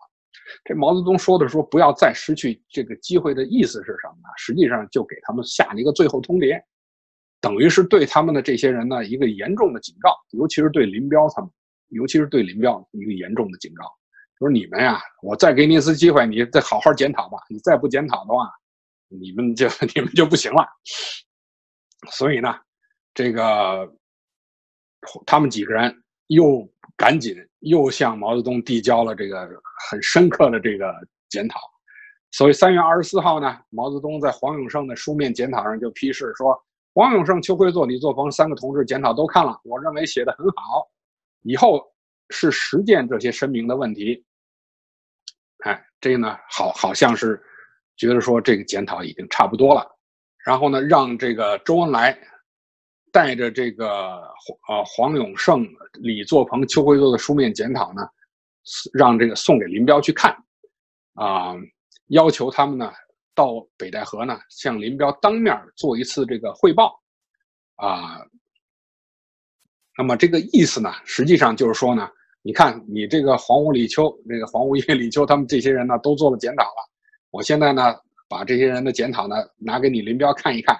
这毛泽东说的说不要再失去这个机会的意思是什么呢？实际上就给他们下了一个最后通牒，等于是对他们的这些人呢一个严重的警告，尤其是对林彪他们，尤其是对林彪一个严重的警告，就是你们呀，我再给你一次机会，你再好好检讨吧。你再不检讨的话，你们就 <laughs> 你们就不行了。所以呢，这个他们几个人又赶紧。又向毛泽东递交了这个很深刻的这个检讨，所以三月二十四号呢，毛泽东在黄永胜的书面检讨上就批示说：“黄永胜、邱会作、李作鹏三个同志检讨都看了，我认为写的很好，以后是实践这些声明的问题。”哎，这个呢，好好像是觉得说这个检讨已经差不多了，然后呢，让这个周恩来。带着这个黄黄永胜、李作鹏、邱会作的书面检讨呢，让这个送给林彪去看，啊，要求他们呢到北戴河呢向林彪当面做一次这个汇报，啊，那么这个意思呢，实际上就是说呢，你看你这个黄屋李秋、这个黄屋叶 <laughs> 李秋他们这些人呢都做了检讨了，我现在呢把这些人的检讨呢拿给你林彪看一看。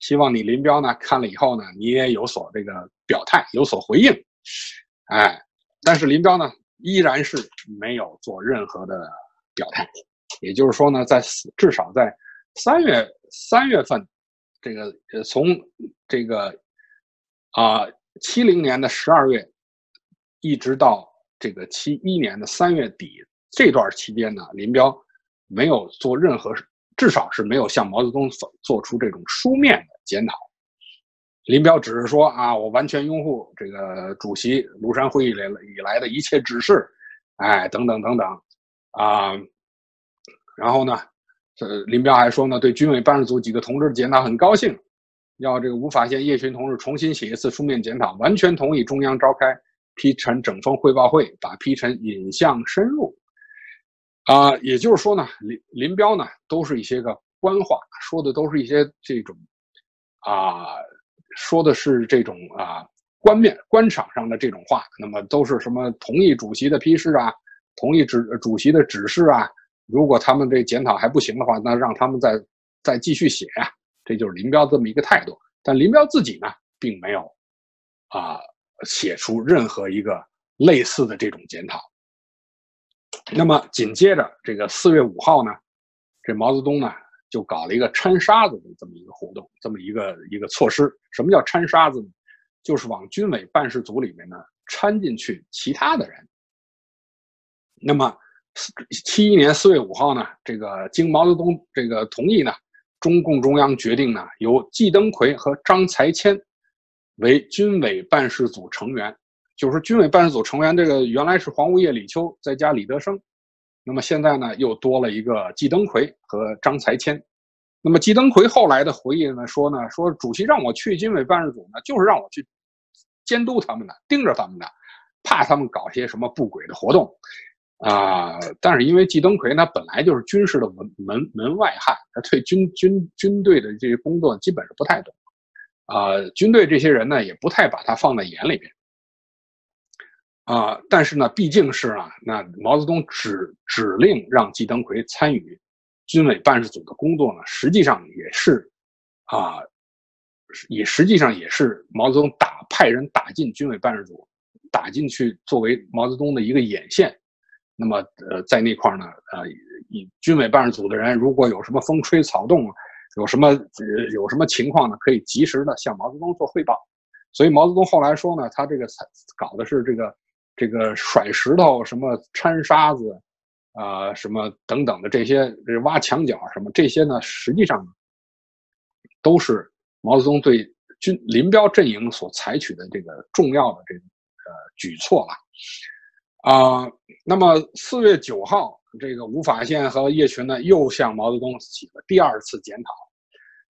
希望你林彪呢看了以后呢，你也有所这个表态，有所回应，哎，但是林彪呢依然是没有做任何的表态，也就是说呢，在至少在三月三月份，这个呃从这个啊七零年的十二月，一直到这个七一年的三月底这段期间呢，林彪没有做任何。至少是没有向毛泽东做做出这种书面的检讨。林彪只是说啊，我完全拥护这个主席庐山会议来以来的一切指示，哎，等等等等，啊，然后呢，这林彪还说呢，对军委办事组几个同志的检讨很高兴，要这个吴法宪、叶群同志重新写一次书面检讨，完全同意中央召开批陈整风汇报会，把批陈引向深入。啊，也就是说呢，林林彪呢，都是一些个官话，说的都是一些这种，啊，说的是这种啊官面官场上的这种话，那么都是什么同意主席的批示啊，同意指主席的指示啊。如果他们这检讨还不行的话，那让他们再再继续写呀。这就是林彪这么一个态度。但林彪自己呢，并没有啊写出任何一个类似的这种检讨。那么紧接着这个四月五号呢，这毛泽东呢就搞了一个掺沙子的这么一个活动，这么一个一个措施。什么叫掺沙子呢？就是往军委办事组里面呢掺进去其他的人。那么。七一年四月五号呢，这个经毛泽东这个同意呢，中共中央决定呢，由季登奎和张才千为军委办事组成员。就是军委办事组成员，这个原来是黄无业、李秋再加李德生，那么现在呢，又多了一个季登奎和张才谦。那么季登奎后来的回忆呢说呢，说主席让我去军委办事组呢，就是让我去监督他们的，盯着他们的，怕他们搞些什么不轨的活动。啊，但是因为季登奎他本来就是军事的门门门外汉，他对军军军队的这些工作基本是不太懂，啊，军队这些人呢也不太把他放在眼里边，啊，但是呢，毕竟是啊，那毛泽东指指令让季登奎参与军委办事组的工作呢，实际上也是啊，也实际上也是毛泽东打派人打进军委办事组，打进去作为毛泽东的一个眼线。那么，呃，在那块呢，呃，以军委办事组的人，如果有什么风吹草动，有什么呃有什么情况呢，可以及时的向毛泽东做汇报。所以毛泽东后来说呢，他这个搞的是这个这个甩石头、什么掺沙子，啊，什么等等的这些挖墙角什么这些呢，实际上都是毛泽东对军林彪阵营所采取的这个重要的这个呃举措了。啊，那么四月九号，这个吴法宪和叶群呢又向毛泽东起了第二次检讨。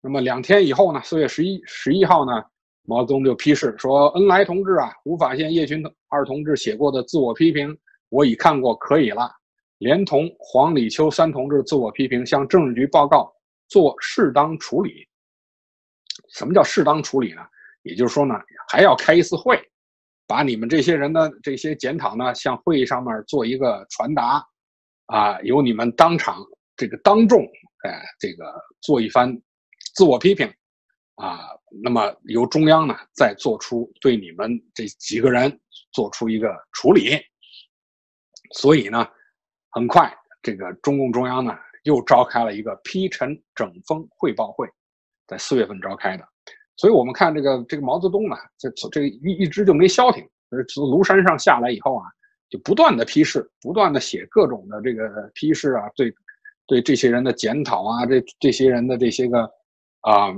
那么两天以后呢，四月十一十一号呢，毛泽东就批示说：“恩来同志啊，吴法宪、叶群等二同志写过的自我批评，我已看过，可以了。连同黄、李、秋三同志自我批评，向政治局报告，做适当处理。什么叫适当处理呢？也就是说呢，还要开一次会。”把你们这些人的这些检讨呢，向会议上面做一个传达，啊，由你们当场这个当众，哎，这个做一番自我批评，啊，那么由中央呢再做出对你们这几个人做出一个处理。所以呢，很快这个中共中央呢又召开了一个批陈整风汇报会，在四月份召开的。所以，我们看这个这个毛泽东呢，这这一一直就没消停。从庐山上下来以后啊，就不断的批示，不断的写各种的这个批示啊，对对这些人的检讨啊，这这些人的这些个啊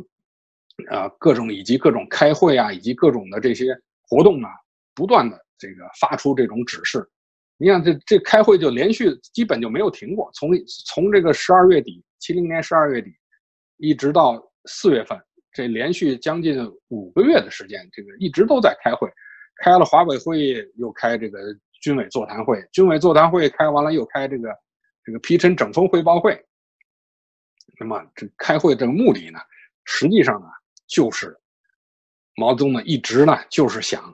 啊各种以及各种开会啊，以及各种的这些活动啊，不断的这个发出这种指示。你看，这这开会就连续基本就没有停过，从从这个十二月底，七零年十二月底，一直到四月份。这连续将近五个月的时间，这个一直都在开会，开了华北会议，又开这个军委座谈会，军委座谈会开完了又开这个这个批陈整风汇报会。那么这开会这个目的呢，实际上呢，就是毛泽东呢一直呢就是想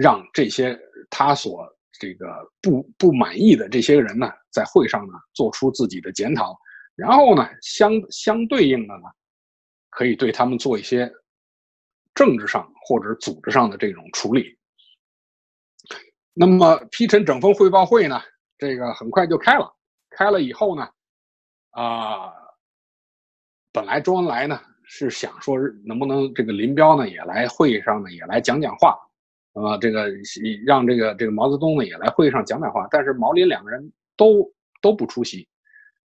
让这些他所这个不不满意的这些人呢，在会上呢做出自己的检讨，然后呢相相对应的呢。可以对他们做一些政治上或者组织上的这种处理。那么批陈整风汇报会呢，这个很快就开了。开了以后呢，啊，本来周恩来呢是想说能不能这个林彪呢也来会议上呢也来讲讲话，啊这个让这个这个毛泽东呢也来会议上讲讲话，但是毛林两个人都都不出席。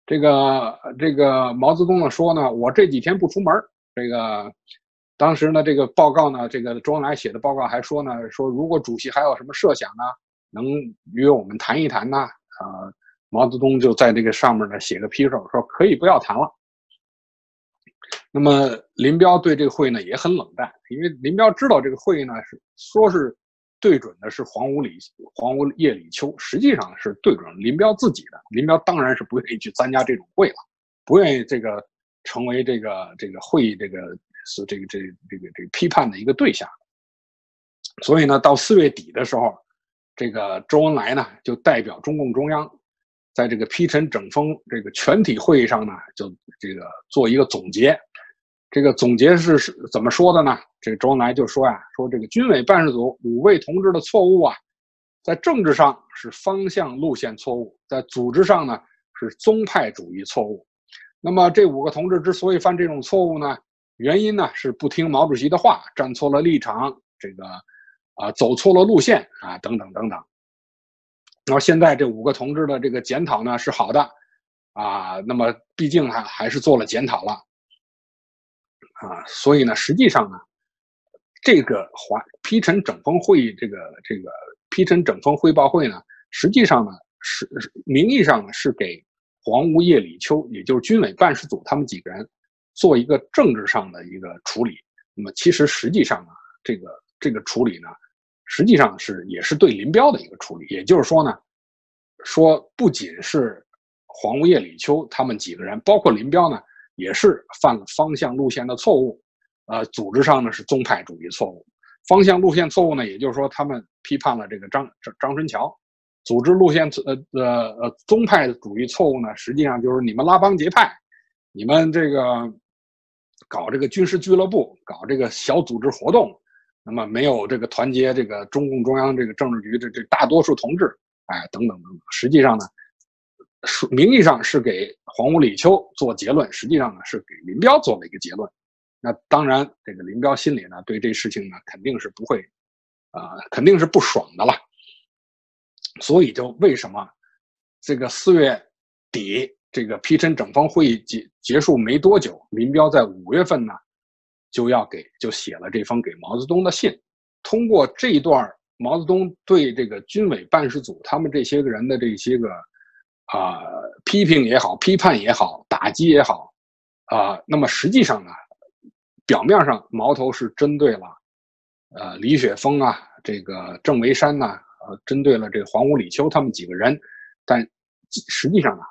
这个这个毛泽东呢说呢，我这几天不出门这个当时呢，这个报告呢，这个周恩来写的报告还说呢，说如果主席还有什么设想呢，能约我们谈一谈呢？啊，毛泽东就在这个上面呢写个批示，说可以不要谈了。那么林彪对这个会呢也很冷淡，因为林彪知道这个会议呢是说是对准的是黄五里黄五叶李秋，实际上是对准林彪自己的。林彪当然是不愿意去参加这种会了，不愿意这个。成为这个这个会议这个是这个这这个这个批判的一个对象，所以呢，到四月底的时候，这个周恩来呢就代表中共中央，在这个批陈整风这个全体会议上呢，就这个做一个总结。这个总结是是怎么说的呢？这个周恩来就说呀，说这个军委办事组五位同志的错误啊，在政治上是方向路线错误，在组织上呢是宗派主义错误。那么这五个同志之所以犯这种错误呢，原因呢是不听毛主席的话，站错了立场，这个啊走错了路线啊等等等等。那么现在这五个同志的这个检讨呢是好的啊，那么毕竟还还是做了检讨了。啊，所以呢，实际上呢，这个华批陈整风会议，这个这个批陈整风汇报会呢，实际上呢是名义上呢是给黄吴叶李秋，也就是军委办事组他们几个人做一个政治上的一个处理。那么其实实际上呢，这个这个处理呢，实际上是也是对林彪的一个处理。也就是说呢，说不仅是黄吴叶李秋他们几个人，包括林彪呢。也是犯了方向路线的错误，呃，组织上呢是宗派主义错误，方向路线错误呢，也就是说他们批判了这个张张张春桥，组织路线呃呃呃宗派主义错误呢，实际上就是你们拉帮结派，你们这个搞这个军事俱乐部，搞这个小组织活动，那么没有这个团结这个中共中央这个政治局这这大多数同志，哎，等等等等，实际上呢。名义上是给黄吴李秋做结论，实际上呢是给林彪做了一个结论。那当然，这个林彪心里呢对这事情呢肯定是不会，啊，肯定是不爽的了。所以就为什么这个四月底这个批陈整风会议结结束没多久，林彪在五月份呢就要给就写了这封给毛泽东的信。通过这一段毛泽东对这个军委办事组他们这些个人的这些个。啊，批评也好，批判也好，打击也好，啊，那么实际上呢，表面上矛头是针对了，呃，李雪峰啊，这个郑维山呐，呃，针对了这个黄吴李秋他们几个人，但实际上呢，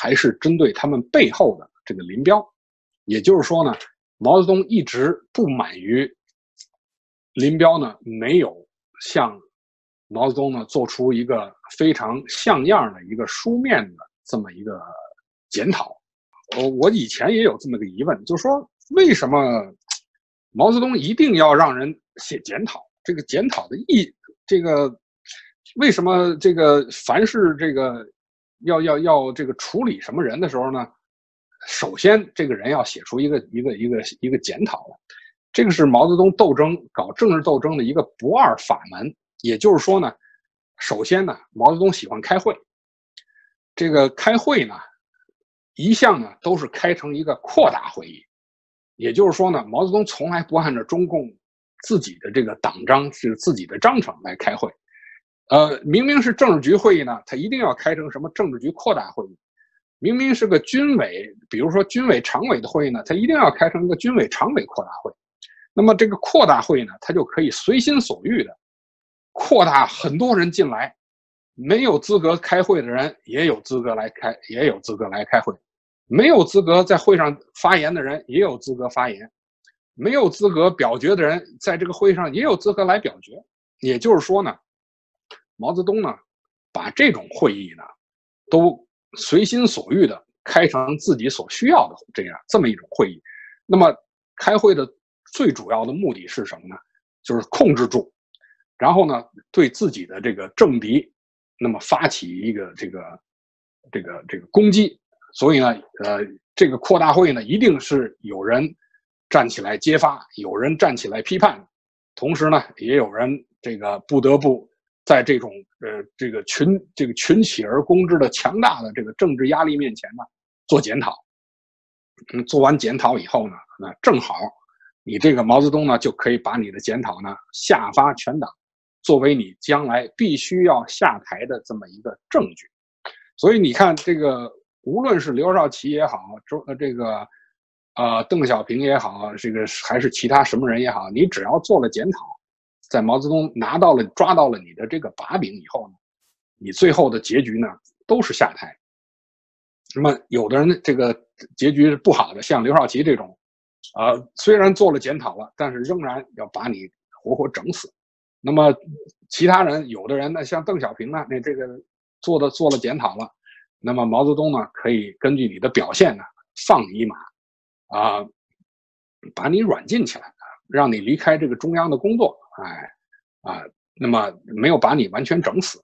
还是针对他们背后的这个林彪。也就是说呢，毛泽东一直不满于林彪呢，没有向。毛泽东呢，做出一个非常像样的一个书面的这么一个检讨。我我以前也有这么个疑问，就是说为什么毛泽东一定要让人写检讨？这个检讨的意，这个为什么这个凡是这个要要要这个处理什么人的时候呢？首先这个人要写出一个一个一个一个检讨来。这个是毛泽东斗争搞政治斗争的一个不二法门。也就是说呢，首先呢，毛泽东喜欢开会。这个开会呢，一向呢都是开成一个扩大会议。也就是说呢，毛泽东从来不按照中共自己的这个党章是自己的章程来开会。呃，明明是政治局会议呢，他一定要开成什么政治局扩大会议；明明是个军委，比如说军委常委的会议呢，他一定要开成一个军委常委扩大会。那么这个扩大会呢，他就可以随心所欲的。扩大很多人进来，没有资格开会的人也有资格来开，也有资格来开会；没有资格在会上发言的人也有资格发言；没有资格表决的人在这个会上也有资格来表决。也就是说呢，毛泽东呢，把这种会议呢，都随心所欲的开成自己所需要的这样这么一种会议。那么，开会的最主要的目的是什么呢？就是控制住。然后呢，对自己的这个政敌，那么发起一个这个这个这个攻击。所以呢，呃，这个扩大会呢，一定是有人站起来揭发，有人站起来批判，同时呢，也有人这个不得不在这种呃这个群这个群起而攻之的强大的这个政治压力面前呢，做检讨。做完检讨以后呢，那正好你这个毛泽东呢，就可以把你的检讨呢下发全党。作为你将来必须要下台的这么一个证据，所以你看，这个无论是刘少奇也好，周呃这个，呃邓小平也好，这个还是其他什么人也好，你只要做了检讨，在毛泽东拿到了抓到了你的这个把柄以后呢，你最后的结局呢都是下台。那么有的人这个结局是不好的，像刘少奇这种，啊虽然做了检讨了，但是仍然要把你活活整死。那么，其他人有的人呢，像邓小平呢，那这个做的做了检讨了，那么毛泽东呢，可以根据你的表现呢，放你一马，啊，把你软禁起来，让你离开这个中央的工作，哎，啊，那么没有把你完全整死。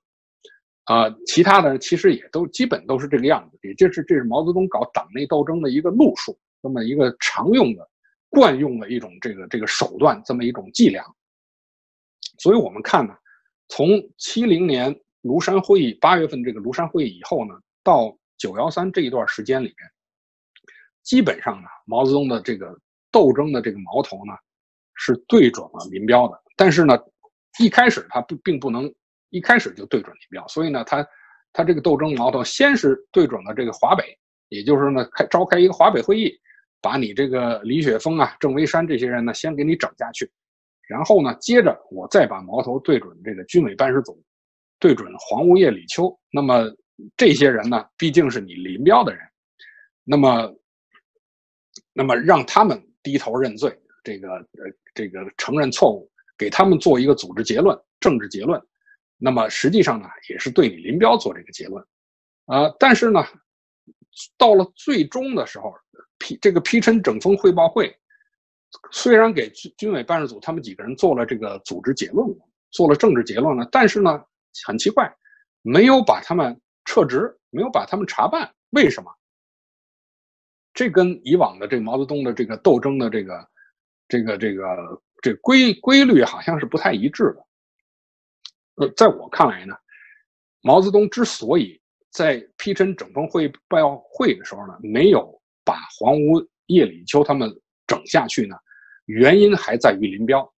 啊，其他的其实也都基本都是这个样子，也就是这是毛泽东搞党内斗争的一个路数，这么一个常用的、惯用的一种这个这个手段，这么一种伎俩。所以我们看呢，从七零年庐山会议八月份这个庐山会议以后呢，到九幺三这一段时间里边，基本上呢，毛泽东的这个斗争的这个矛头呢，是对准了林彪的。但是呢，一开始他不并不能。一开始就对准林彪，所以呢，他他这个斗争矛头先是对准了这个华北，也就是呢开召开一个华北会议，把你这个李雪峰啊、郑维山这些人呢先给你整下去，然后呢，接着我再把矛头对准这个军委办事组，对准黄无业、李秋。那么这些人呢，毕竟是你林彪的人，那么那么让他们低头认罪，这个呃这个承认错误，给他们做一个组织结论、政治结论。那么实际上呢，也是对你林彪做这个结论，啊，但是呢，到了最终的时候，批这个批陈整风汇报会，虽然给军军委办事组他们几个人做了这个组织结论，做了政治结论了，但是呢，很奇怪，没有把他们撤职，没有把他们查办，为什么？这跟以往的这毛泽东的这个斗争的这个这个这个这规规律好像是不太一致的。呃，在我看来呢，毛泽东之所以在批陈整风会报会的时候呢，没有把黄吴、叶李秋他们整下去呢，原因还在于林彪，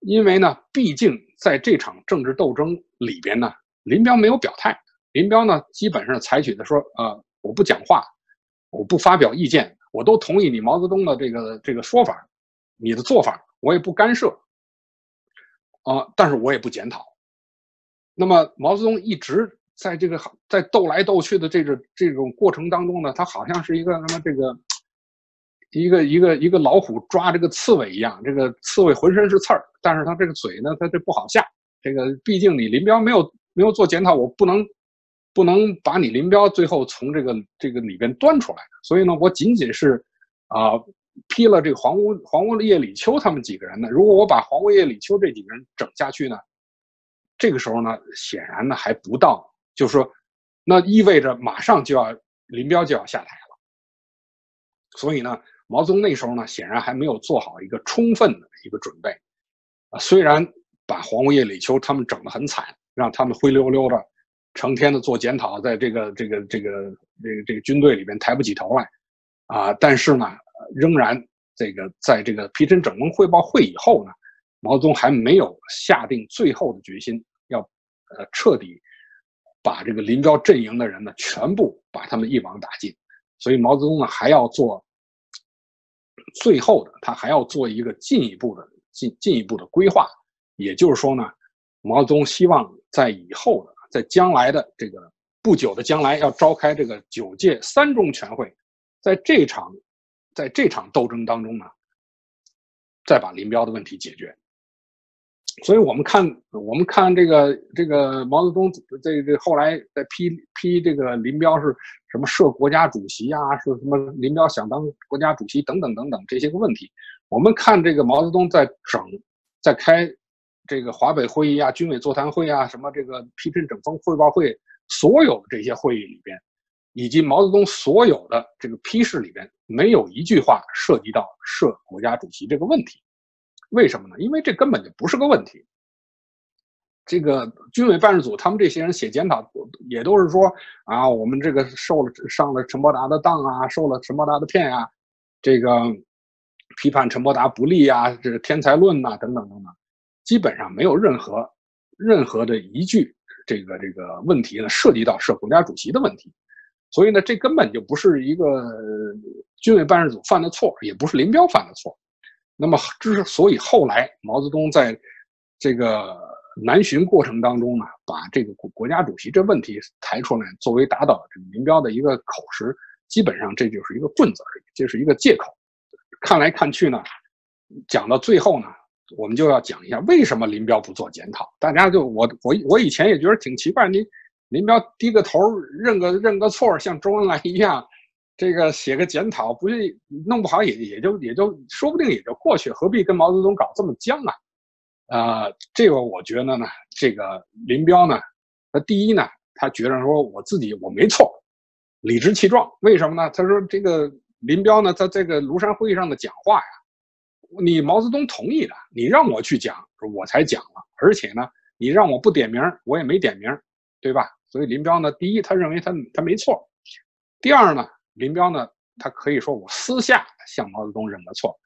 因为呢，毕竟在这场政治斗争里边呢，林彪没有表态，林彪呢，基本上采取的说，呃，我不讲话，我不发表意见，我都同意你毛泽东的这个这个说法，你的做法我也不干涉，啊，但是我也不检讨。那么毛泽东一直在这个在斗来斗去的这个这种过程当中呢，他好像是一个什么这个一个一个一个老虎抓这个刺猬一样，这个刺猬浑身是刺儿，但是他这个嘴呢，他这不好下。这个毕竟你林彪没有没有做检讨，我不能不能把你林彪最后从这个这个里边端出来。所以呢，我仅仅是啊批了这个黄屋黄屋叶李秋他们几个人呢。如果我把黄屋叶李秋这几个人整下去呢？这个时候呢，显然呢还不到，就是说，那意味着马上就要林彪就要下台了。所以呢，毛泽东那时候呢，显然还没有做好一个充分的一个准备。啊，虽然把黄无业、李秋他们整得很惨，让他们灰溜溜的，成天的做检讨，在这个这个这个这个这个军队里边抬不起头来，啊，但是呢，仍然这个在这个批陈整风汇报会以后呢。毛泽东还没有下定最后的决心，要呃彻底把这个林彪阵营的人呢全部把他们一网打尽，所以毛泽东呢还要做最后的，他还要做一个进一步的进进一步的规划。也就是说呢，毛泽东希望在以后的，在将来的这个不久的将来要召开这个九届三中全会，在这场在这场斗争当中呢，再把林彪的问题解决。所以我们看，我们看这个这个毛泽东这这后来在批批这个林彪是什么设国家主席啊，是什么林彪想当国家主席等等等等这些个问题。我们看这个毛泽东在整，在开这个华北会议啊、军委座谈会啊、什么这个批评整风汇报会，所有这些会议里边，以及毛泽东所有的这个批示里边，没有一句话涉及到设国家主席这个问题。为什么呢？因为这根本就不是个问题。这个军委办事组他们这些人写检讨，也都是说啊，我们这个受了上了陈伯达的当啊，受了陈伯达的骗啊，这个批判陈伯达不利啊，这个天才论呐，等等等等，基本上没有任何任何的一句这个这个问题呢涉及到设国家主席的问题，所以呢，这根本就不是一个军委办事组犯的错，也不是林彪犯的错。那么，之所以后来毛泽东在这个南巡过程当中呢，把这个国国家主席这问题抬出来，作为打倒这个林彪的一个口实，基本上这就是一个棍子而已，这是一个借口。看来看去呢，讲到最后呢，我们就要讲一下为什么林彪不做检讨。大家就我我我以前也觉得挺奇怪，你林彪低个头认个认个错，像周恩来一样，这个写个检讨，不是弄不好也也就也就说不定也就过去，何必跟毛泽东搞这么僵啊？啊，这个我觉得呢，这个林彪呢，他第一呢，他觉得说我自己我没错，理直气壮。为什么呢？他说这个林彪呢，在这个庐山会议上的讲话呀。你毛泽东同意的，你让我去讲，我才讲了。而且呢，你让我不点名，我也没点名，对吧？所以林彪呢，第一，他认为他他没错；第二呢，林彪呢，他可以说我私下向毛泽东认个错。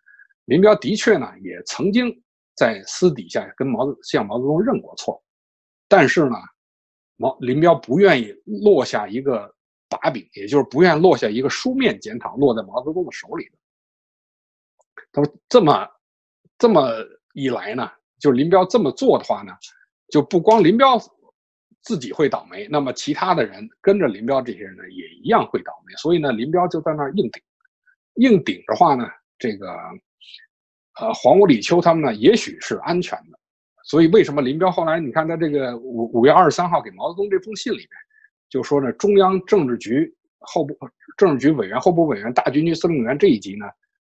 林彪的确呢，也曾经在私底下跟毛向毛泽东认过错，但是呢，毛林彪不愿意落下一个把柄，也就是不愿落下一个书面检讨落在毛泽东的手里。他说：“这么，这么一来呢，就林彪这么做的话呢，就不光林彪自己会倒霉，那么其他的人跟着林彪这些人呢，也一样会倒霉。所以呢，林彪就在那儿硬顶，硬顶的话呢，这个，呃，黄武、李秋他们呢，也许是安全的。所以为什么林彪后来你看他这个五五月二十三号给毛泽东这封信里面，就说呢，中央政治局候补政治局委员、候补委员、大军区司令员这一级呢？”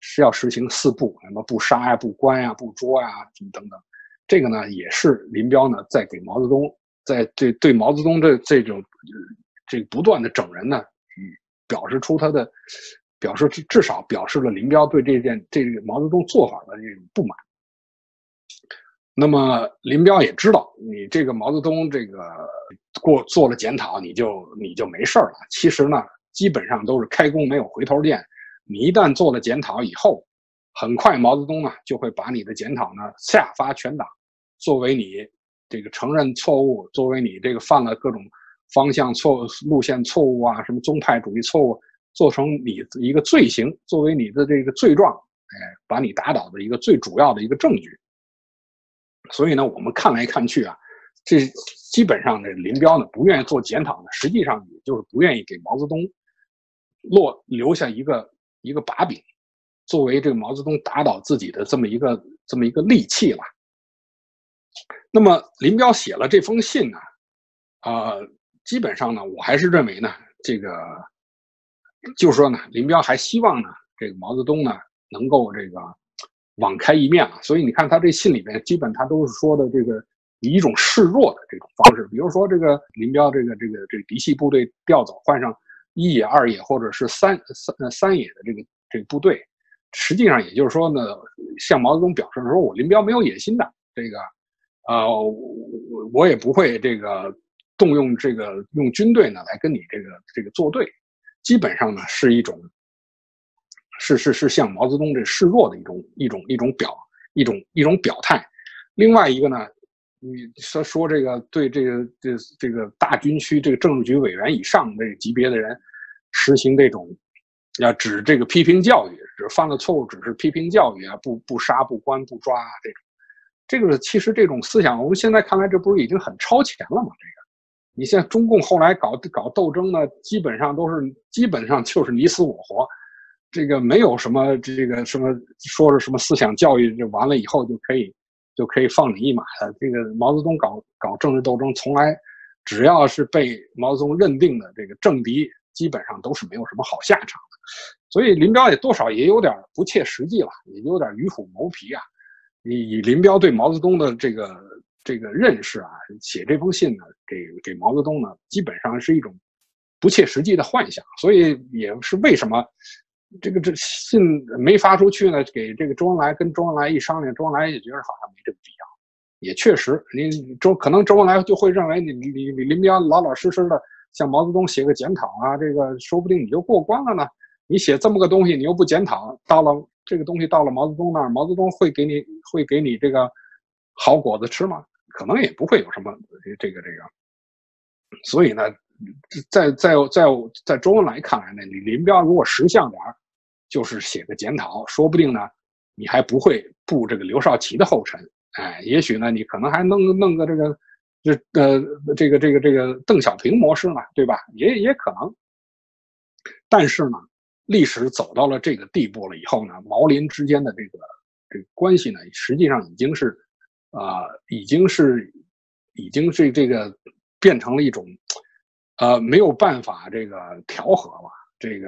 是要实行四不，什么不杀呀、不关呀、不捉呀，什么等等。这个呢，也是林彪呢在给毛泽东，在对对毛泽东这这种这不断的整人呢，表示出他的表示至少表示了林彪对这件这个毛泽东做法的这种不满。那么林彪也知道，你这个毛泽东这个过做了检讨，你就你就没事了。其实呢，基本上都是开弓没有回头箭。你一旦做了检讨以后，很快毛泽东呢就会把你的检讨呢下发全党，作为你这个承认错误，作为你这个犯了各种方向错路线错误啊，什么宗派主义错误，做成你一个罪行，作为你的这个罪状，哎，把你打倒的一个最主要的一个证据。所以呢，我们看来看去啊，这基本上呢，林彪呢不愿意做检讨呢，实际上也就是不愿意给毛泽东落留下一个。一个把柄，作为这个毛泽东打倒自己的这么一个这么一个利器了。那么林彪写了这封信呢，啊，基本上呢，我还是认为呢，这个就是说呢，林彪还希望呢，这个毛泽东呢能够这个网开一面啊。所以你看他这信里面，基本他都是说的这个以一种示弱的这种方式，比如说这个林彪这个这个这个嫡系部队调走换上。一野、二野，或者是三三三野的这个这个部队，实际上也就是说呢，向毛泽东表示说，我林彪没有野心的，这个，呃，我我也不会这个动用这个用军队呢来跟你这个这个作对，基本上呢是一种，是是是向毛泽东这示弱的一种一种一种表一种一种表态。另外一个呢，你说说这个对这个这这个大军区这个政治局委员以上这个级别的人。实行这种，要只这个批评教育，只犯了错误只是批评教育啊，不不杀不关不抓，这种，这个其实这种思想，我们现在看来，这不是已经很超前了吗？这个，你像中共后来搞搞斗争呢，基本上都是基本上就是你死我活，这个没有什么这个什么说是什么思想教育，就完了以后就可以就可以放你一马的。这个毛泽东搞搞政治斗争，从来只要是被毛泽东认定的这个政敌。基本上都是没有什么好下场的，所以林彪也多少也有点不切实际了，也有点与虎谋皮啊。以林彪对毛泽东的这个这个认识啊，写这封信呢，给给毛泽东呢，基本上是一种不切实际的幻想。所以也是为什么这个这信没发出去呢？给这个周恩来跟周恩来一商量，周恩来也觉得好像没这个必要。也确实，你周可能周恩来就会认为你你你林彪老老实实的。向毛泽东写个检讨啊，这个说不定你就过关了呢。你写这么个东西，你又不检讨，到了这个东西到了毛泽东那儿，毛泽东会给你会给你这个好果子吃吗？可能也不会有什么这个这个。所以呢，在在在在周恩来看来呢，你林彪如果识相点儿，就是写个检讨，说不定呢，你还不会步这个刘少奇的后尘。哎，也许呢，你可能还弄弄个这个。这呃，这个这个这个邓小平模式嘛，对吧？也也可能。但是呢，历史走到了这个地步了以后呢，毛林之间的这个这个关系呢，实际上已经是啊，已经是已经是这个变成了一种呃没有办法这个调和了。这个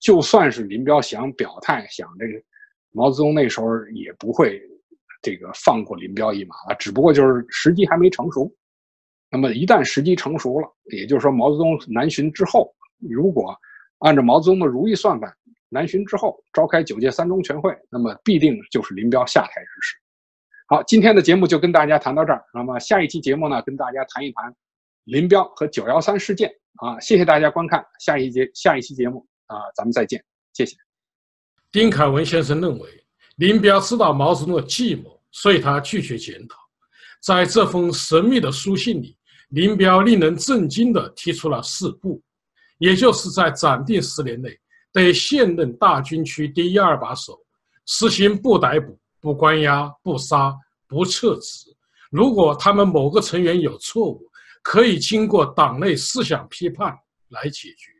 就算是林彪想表态，想这个毛泽东那时候也不会这个放过林彪一马了，只不过就是时机还没成熟。那么一旦时机成熟了，也就是说毛泽东南巡之后，如果按照毛泽东的如意算盘，南巡之后召开九届三中全会，那么必定就是林彪下台之时。好，今天的节目就跟大家谈到这儿。那么下一期节目呢，跟大家谈一谈林彪和九幺三事件。啊，谢谢大家观看下一节下一期节目啊，咱们再见，谢谢。丁凯文先生认为，林彪知道毛泽东的计谋，所以他拒绝检讨。在这封神秘的书信里，林彪令人震惊地提出了四不，也就是在暂定十年内，对现任大军区第一二把手实行不逮捕、不关押、不杀、不撤职。如果他们某个成员有错误，可以经过党内思想批判来解决。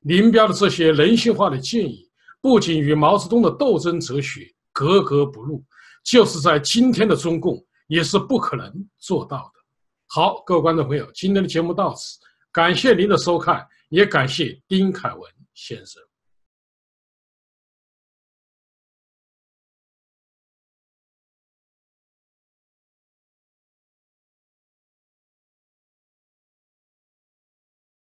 林彪的这些人性化的建议，不仅与毛泽东的斗争哲学格格不入，就是在今天的中共也是不可能做到的。好，各位观众朋友，今天的节目到此，感谢您的收看，也感谢丁凯文先生。